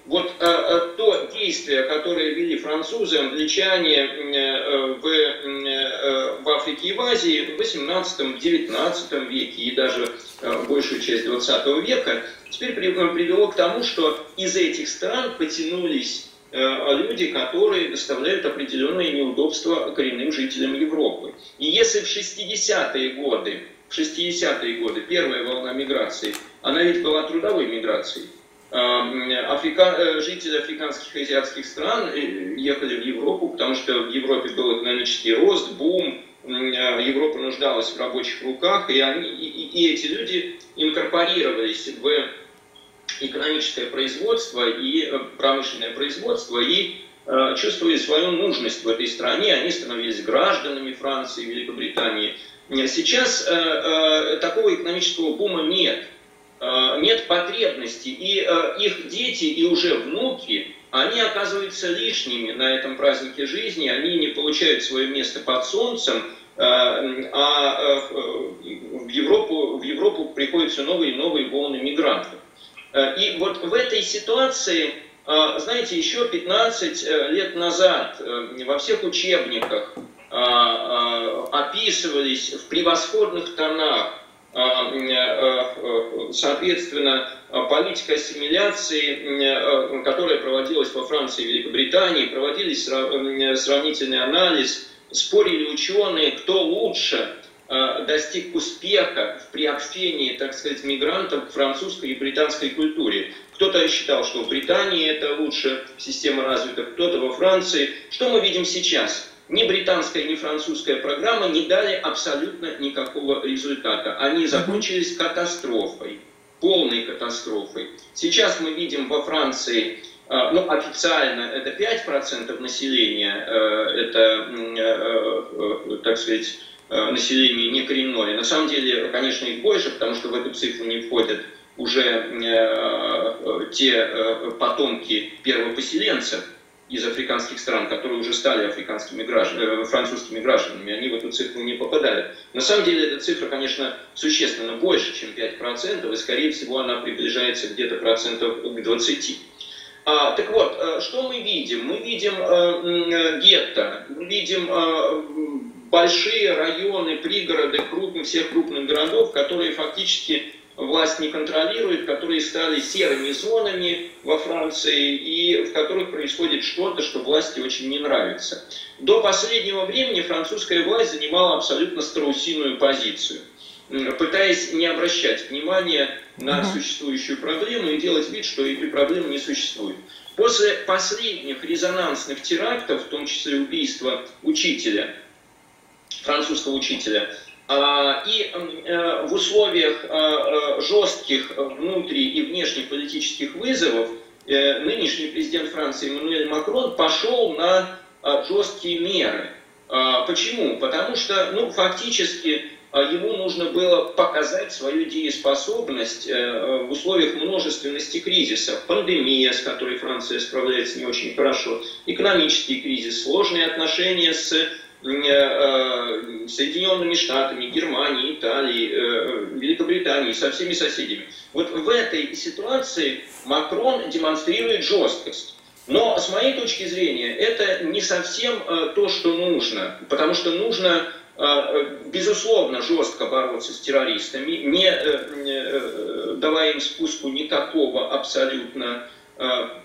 [SPEAKER 2] то действие, которое вели французы, англичане э, в, э, в Африке и в Азии в 18-19 веке и даже э, большую часть 20 века, теперь при, привело к тому, что из этих стран потянулись люди, которые доставляют определенные неудобства коренным жителям Европы. И если в 60-е годы, в 60-е годы первая волна миграции, она ведь была трудовой миграцией, Африка... жители африканских и азиатских стран ехали в Европу, потому что в Европе был экономический рост, бум, Европа нуждалась в рабочих руках, и, они, и, и эти люди инкорпорировались в экономическое производство и э, промышленное производство и э, чувствовали свою нужность в этой стране, они становились гражданами Франции, Великобритании. Сейчас э, э, такого экономического бума нет, э, нет потребности, и э, их дети и уже внуки, они оказываются лишними на этом празднике жизни, они не получают свое место под солнцем, э, а э, в Европу, в Европу приходят новые и новые волны мигрантов. Э, и вот в этой ситуации, э, знаете, еще 15 э, лет назад во всех учебниках описывались в превосходных тонах, соответственно, политика ассимиляции, которая проводилась во Франции и Великобритании, проводились сравнительный анализ, спорили ученые, кто лучше – Э, достиг успеха в приобщении, так сказать, мигрантов к французской и британской культуре. Кто-то считал, что в Британии это лучше, система развита, кто-то во Франции. Что мы видим сейчас? Ни британская, ни французская программа не дали абсолютно никакого результата. Они закончились катастрофой, полной катастрофой. Сейчас мы видим во Франции э, ну, официально это 5% населения, э, это, так сказать, Э, населения не коренное. На самом деле, конечно, их больше, потому что в эту цифру не входят уже э, те э, потомки первопоселенцев из африканских стран, которые уже стали африканскими гражданами, французскими гражданами, они в эту цифру не попадают. На самом деле эта цифра, конечно, существенно больше, чем 5%, и, скорее всего, она приближается где-то процентов к 20%. А, так вот, что мы видим? Мы видим э, гетто, мы видим э, большие районы, пригороды крупных, всех крупных городов, которые фактически власть не контролирует, которые стали серыми зонами во Франции и в которых происходит что-то, что власти очень не нравится. До последнего времени французская власть занимала абсолютно страусиную позицию, пытаясь не обращать внимания на существующую проблему и делать вид, что этой проблемы не существует. После последних резонансных терактов, в том числе убийства учителя, французского учителя. А, и э, в условиях э, э, жестких внутри и внешних политических вызовов нынешний президент Франции Эммануэль Макрон пошел на жесткие меры. А, почему? Потому что ну, фактически ему нужно было показать свою дееспособность в условиях множественности кризисов. Пандемия, с которой Франция справляется не очень хорошо, экономический кризис, сложные отношения с Соединенными Штатами, Германией, Италией, э, Великобританией, со всеми соседями. Вот в этой ситуации Макрон демонстрирует жесткость. Но с моей точки зрения это не совсем э, то, что нужно, потому что нужно безусловно жестко бороться с террористами, не давая им спуску никакого абсолютно Э,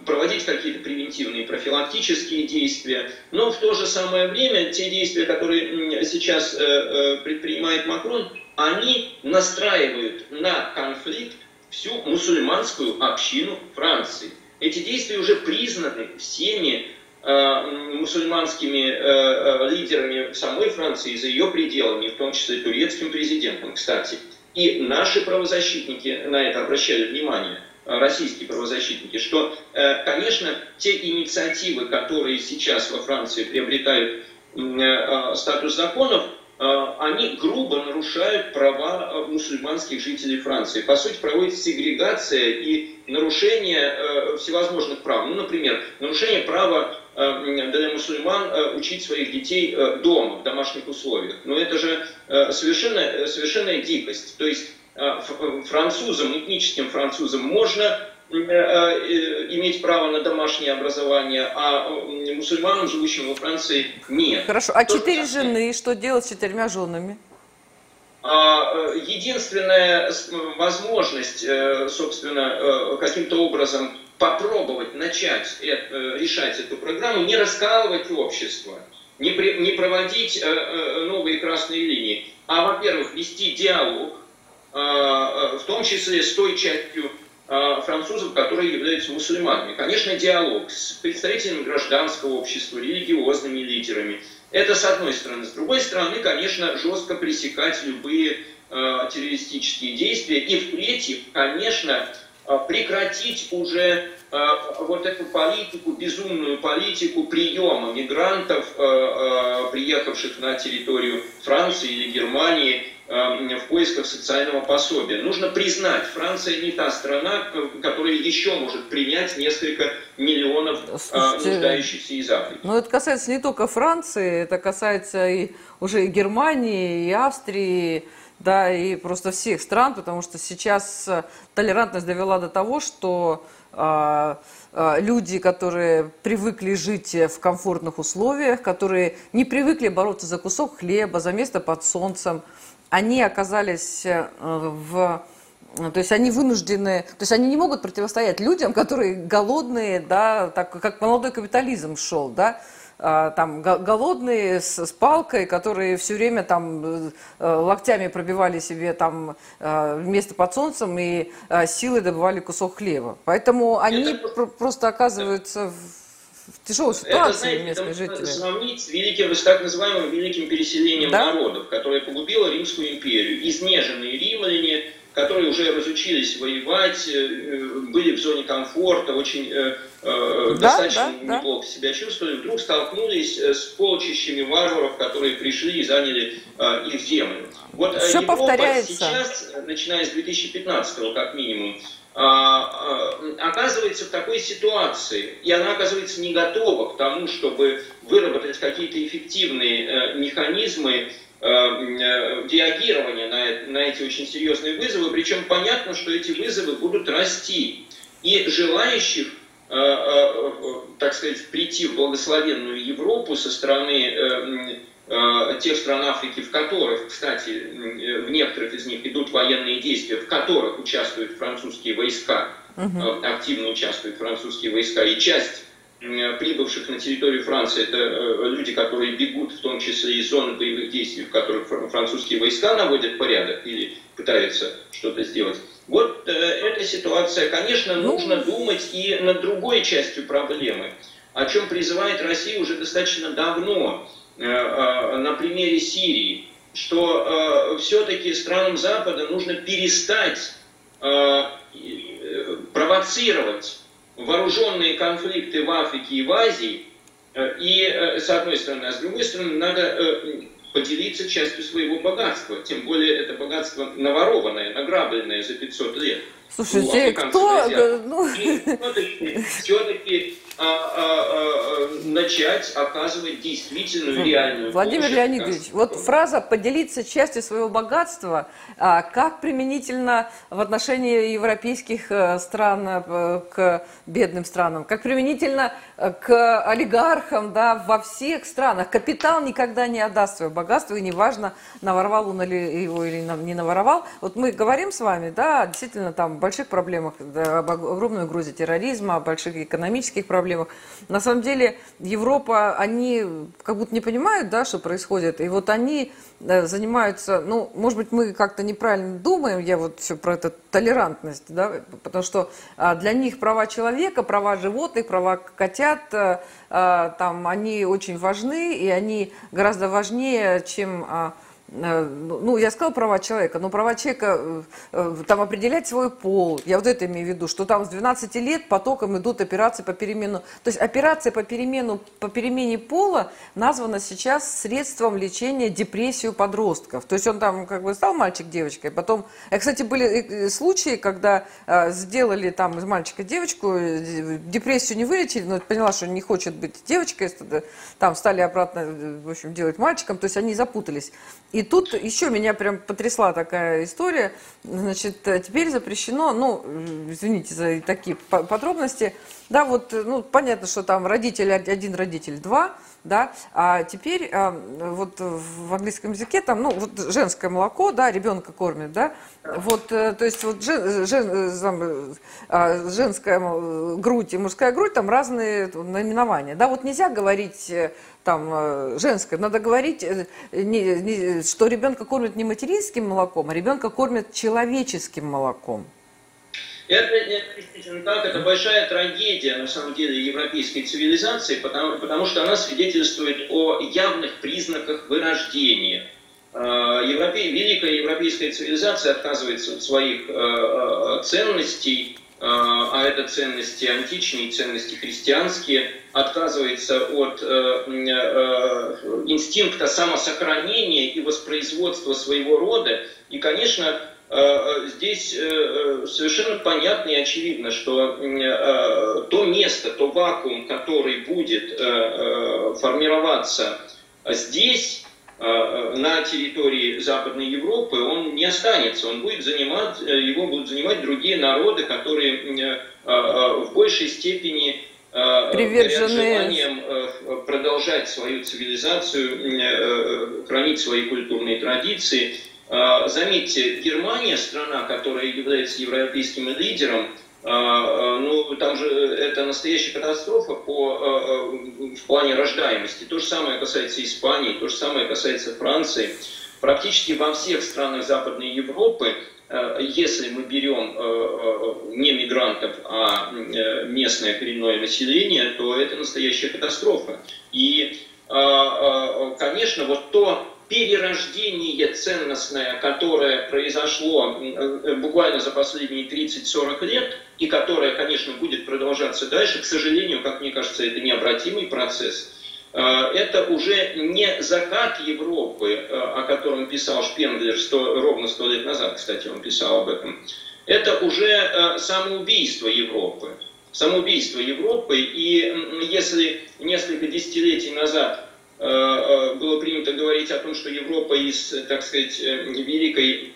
[SPEAKER 2] проводить какие-то превентивные профилактические действия, но в то же самое время те действия, которые сейчас э, э, предпринимает Макрон, они настраивают на конфликт всю мусульманскую общину Франции. Эти действия уже признаны всеми мусульманскими лидерами самой Франции за ее пределами, в том числе турецким президентом, кстати. И наши правозащитники на это обращали внимание российские правозащитники, что, э, конечно, те инициативы, которые сейчас во Франции приобретают э, э, статус законов, они грубо нарушают права мусульманских жителей Франции. По сути, проводится сегрегация и нарушение всевозможных прав. Ну, например, нарушение права для мусульман учить своих детей дома, в домашних условиях. Но это же совершенно, совершенная дикость. То есть французам, этническим французам можно э, э, иметь право на домашнее образование, а мусульманам, живущим во Франции, нет.
[SPEAKER 1] Хорошо, а четыре жены, что делать с четырьмя женами?
[SPEAKER 2] А, единственная возможность, собственно, каким-то образом попробовать начать э, решать эту программу, не раскалывать общество, не, при, не проводить новые красные линии, а, во-первых, вести диалог, в том числе с той частью французов, которые являются мусульманами. Конечно, диалог с представителями гражданского общества, религиозными лидерами. Это с одной стороны. С другой стороны, конечно, жестко пресекать любые э, террористические действия. И в-третьих, конечно, э, прекратить уже э, вот эту политику, безумную политику приема мигрантов, э, э, приехавших на территорию Франции или Германии, в поисках социального пособия. Нужно признать, Франция не та страна, которая еще может принять несколько миллионов Слушайте, нуждающихся из Африки.
[SPEAKER 1] Но это касается не только Франции, это касается и уже и Германии, и Австрии, да, и просто всех стран, потому что сейчас э, толерантность довела до того, что а, а, люди, которые привыкли жить в комфортных условиях, которые не привыкли бороться за кусок хлеба, за место под солнцем, они оказались э, в то есть они вынуждены, то есть они не могут противостоять людям, которые голодные, да, так как молодой капитализм шел, да, а, там голодные с, с палкой, которые все время там э, локтями пробивали себе там э, место под солнцем и э, силой добывали кусок хлеба. Поэтому они это... просто оказываются в, в тяжелой ситуации это, знаете, местные это жители.
[SPEAKER 2] сравнить с великим, с так называемым великим переселением да? народов, которое погубило Римскую империю. Изнеженные римляне, которые уже разучились воевать, были в зоне комфорта, очень Э, да, достаточно да, неплохо да. себя чувствовали, вдруг столкнулись э, с полчищами варваров, которые пришли и заняли э, их землю.
[SPEAKER 1] Вот Все Европа повторяется.
[SPEAKER 2] сейчас, начиная с 2015 как минимум, оказывается в такой ситуации, и она оказывается не готова к тому, чтобы выработать какие-то эффективные механизмы реагирования на, на эти очень серьезные вызовы, причем понятно, что эти вызовы будут расти, и желающих Э, э, так сказать, прийти в благословенную Европу со стороны э, тех стран Африки, в которых, кстати, в некоторых из них идут военные действия, в которых участвуют французские войска, угу. активно участвуют французские войска, и часть прибывших на территорию Франции, это люди, которые бегут, в том числе из зоны боевых действий, в которых французские войска наводят порядок или пытаются что-то сделать. Вот э, эта ситуация, конечно, ну. нужно думать и над другой частью проблемы, о чем призывает Россия уже достаточно давно э, э, на примере Сирии, что э, все-таки странам Запада нужно перестать э, провоцировать вооруженные конфликты в Африке и в Азии, э, и э, с одной стороны, а с другой стороны, надо э, поделиться частью своего богатства. Тем более это богатство наворованное, награбленное за 500 лет.
[SPEAKER 1] Слушайте, ну, кто...
[SPEAKER 2] Ну... все-таки а, а, а, начать оказывать действительную реальную
[SPEAKER 1] Владимир помощь, Леонидович, вот фраза «поделиться частью своего богатства» а, как применительно в отношении европейских э, стран э, к бедным странам, как применительно э, к олигархам да, во всех странах. Капитал никогда не отдаст свое богатство, и неважно, наворовал он его или не наворовал. Вот мы говорим с вами, да, действительно, там, больших проблемах, об огромной угрозе терроризма, о больших экономических проблемах. На самом деле Европа, они как будто не понимают, да, что происходит. И вот они э, занимаются, ну, может быть, мы как-то неправильно думаем, я вот все про эту толерантность, да, потому что а, для них права человека, права животных, права котят, а, там, они очень важны, и они гораздо важнее, чем а, Э, ну, я сказала права человека, но права человека, э, э, там определять свой пол, я вот это имею в виду, что там с 12 лет потоком идут операции по перемену, то есть операция по, перемену, по перемене пола названа сейчас средством лечения депрессии у подростков, то есть он там как бы стал мальчик девочкой, потом, кстати, были случаи, когда сделали там из мальчика девочку, депрессию не вылечили, но поняла, что не хочет быть девочкой, там стали обратно, в общем, делать мальчиком, то есть они запутались. И тут еще меня прям потрясла такая история. Значит, теперь запрещено, ну, извините за такие подробности. Да, вот, ну, понятно, что там родитель один, родитель два – да, а теперь а, вот в английском языке там, ну, вот женское молоко, да, ребенка кормят, да, вот, э, то есть вот жен, жен, а, женская грудь и мужская грудь, там разные наименования, да, вот нельзя говорить э, там э, женское, надо говорить, не, не, что ребенка кормят не материнским молоком, а ребенка кормят человеческим молоком.
[SPEAKER 2] Это, это действительно так, это большая трагедия, на самом деле, европейской цивилизации, потому, потому что она свидетельствует о явных признаках вырождения. А, Европе, великая европейская цивилизация отказывается от своих э, э, ценностей, а это ценности античные, ценности христианские, отказывается от инстинкта самосохранения и воспроизводства своего рода. И, конечно, Э, э, здесь э, совершенно понятно и очевидно, что то место, то вакуум, который будет формироваться здесь, на территории Западной Европы, он не останется, он будет занимать, его будут занимать другие народы, которые в большей степени
[SPEAKER 1] привержены
[SPEAKER 2] желанием продолжать свою цивилизацию, хранить свои культурные традиции. Заметьте, Германия, страна, которая является европейским лидером, там же это настоящая катастрофа по, в плане рождаемости. То же самое касается Испании, то же самое касается Франции. Практически во всех странах Западной Европы, если мы берем не мигрантов, а местное коренное население, то это настоящая катастрофа. И, конечно, вот то перерождение ценностное, которое произошло э, буквально за последние 30-40 лет, и которое, конечно, будет продолжаться дальше, к сожалению, как мне кажется, это необратимый процесс, э, это уже не закат Европы, э, о котором писал Шпенглер 100, ровно сто лет назад, кстати, он писал об этом. Это уже самоубийство Европы. Самоубийство Европы. И если несколько десятилетий назад Э, э, было принято говорить о том, что Европа из, так сказать, э, великой,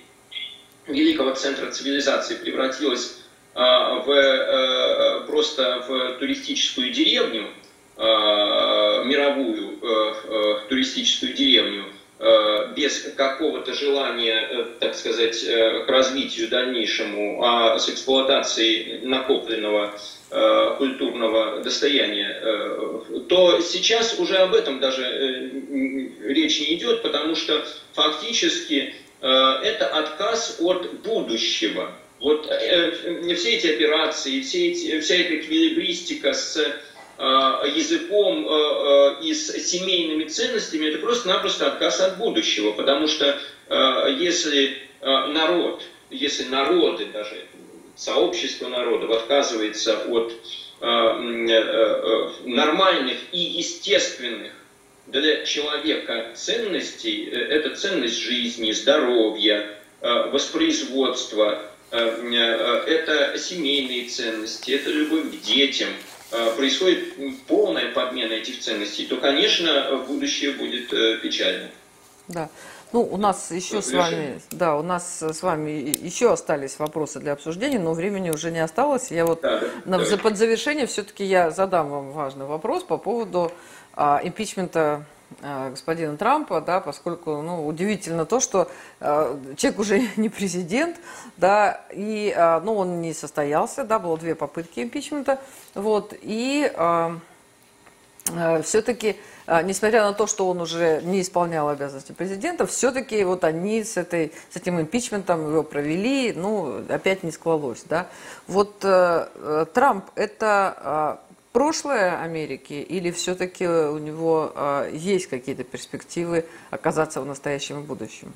[SPEAKER 2] великого центра цивилизации превратилась в, просто в туристическую деревню, мировую туристическую деревню, без какого-то желания, так сказать, к развитию дальнейшему, а с эксплуатацией накопленного Э, культурного достояния, э, то сейчас уже об этом даже э, речь не идет, потому что фактически это отказ от будущего. Вот все эти операции, все эти, вся эта эквилибристика с языком и с семейными ценностями, это просто-напросто отказ от будущего, потому что если народ, если народы даже сообщество народов отказывается от э, э, э, нормальных и естественных для человека ценностей, это ценность жизни, здоровья, воспроизводства, это семейные ценности, это любовь к детям, происходит полная подмена этих ценностей, то, конечно, будущее будет печальным.
[SPEAKER 1] Да. Ну, у нас еще с вами, да, у нас с вами еще остались вопросы для обсуждения, но времени уже не осталось. Я вот да, на, да. под завершение все-таки я задам вам важный вопрос по поводу а, импичмента господина Трампа, да, поскольку, ну, удивительно то, что а, человек уже [LAUGHS] не президент, да, и, а, ну, он не состоялся, да, было две попытки импичмента, вот, и а, а, все-таки а, несмотря на то, что он уже не исполнял обязанности президента, все-таки вот они с, этой, с этим импичментом его провели, ну, опять не склалось, да. Вот э, э Трамп – это э, прошлое Америки или все-таки у него э, есть какие-то перспективы оказаться в настоящем и будущем?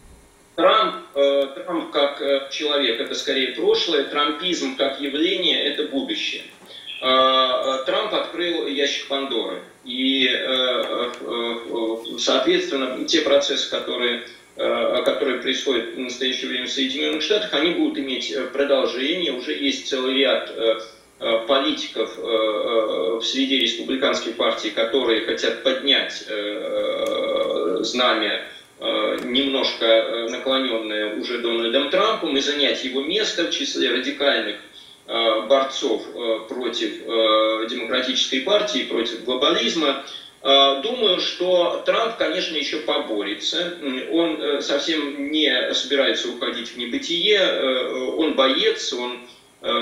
[SPEAKER 2] Трамп, э, Трамп как э, человек – это скорее прошлое, трампизм как явление – это будущее. Э, э, Трамп открыл ящик Пандоры – и, э, э, соответственно, те процессы, которые, э, которые происходят в настоящее время в Соединенных Штатах, они будут иметь продолжение. Уже есть целый ряд политиков в среде республиканской партии, которые хотят поднять знамя немножко наклоненное уже Дональдом Трампом и занять его место в числе радикальных Э, борцов э, против э, демократической партии, против глобализма. Думаю, что Трамп, конечно, еще поборется. Он совсем не собирается уходить в небытие. Он боец, он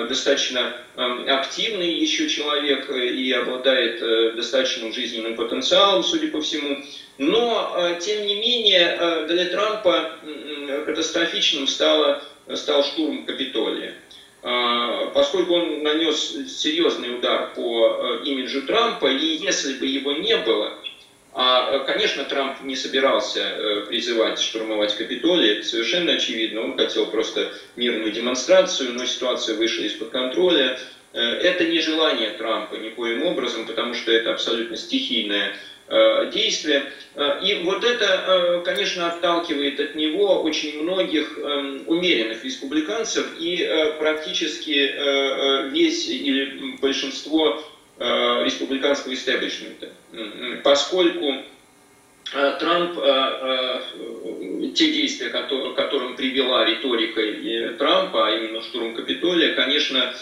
[SPEAKER 2] достаточно активный еще человек и обладает достаточным жизненным потенциалом, судя по всему. Но, тем не менее, для Трампа катастрофичным стало, стал штурм Капитолия. А, поскольку он нанес серьезный удар по э, имиджу Трампа, и если бы его не было, а, конечно, Трамп не собирался э, призывать штурмовать Капитолий, это совершенно очевидно. Он хотел просто мирную демонстрацию, но ситуация вышла из-под контроля. Э, это не желание Трампа никоим образом, потому что это абсолютно стихийное Э, действия. Э, и вот это, э, конечно, отталкивает от него очень многих эм, умеренных республиканцев и практически весь или большинство республиканского истеблишмента. Поскольку Трамп, те действия, к которым привела риторика Трампа, а именно штурм Капитолия, конечно,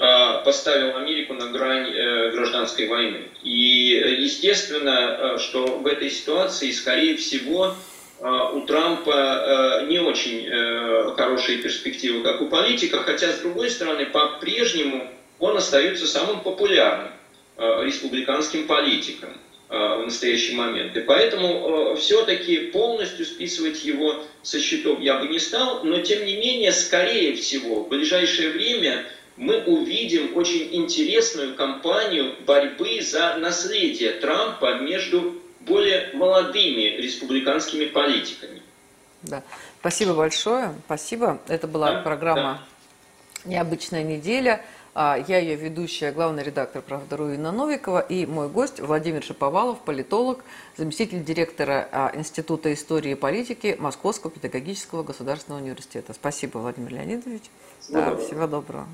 [SPEAKER 2] Э, поставил Америку на грань э, гражданской войны. И естественно, э, что в этой ситуации, скорее всего, у Трампа не очень хорошие перспективы, как у политика, хотя, с другой стороны, по-прежнему он остается самым популярным республиканским политиком в настоящий момент. И поэтому все-таки полностью списывать его со счетов я бы не стал, но тем не менее, скорее всего, в ближайшее время мы увидим очень интересную кампанию борьбы за наследие Трампа между более молодыми республиканскими политиками.
[SPEAKER 1] Да. Спасибо большое. Спасибо. Это была да, программа да. «Необычная неделя». А, я ее ведущая, главный редактор «Правда Руина Новикова» и мой гость Владимир Шаповалов, политолог, заместитель директора а, Института истории и политики Московского педагогического государственного университета. Спасибо, Владимир Леонидович. Да, всего доброго.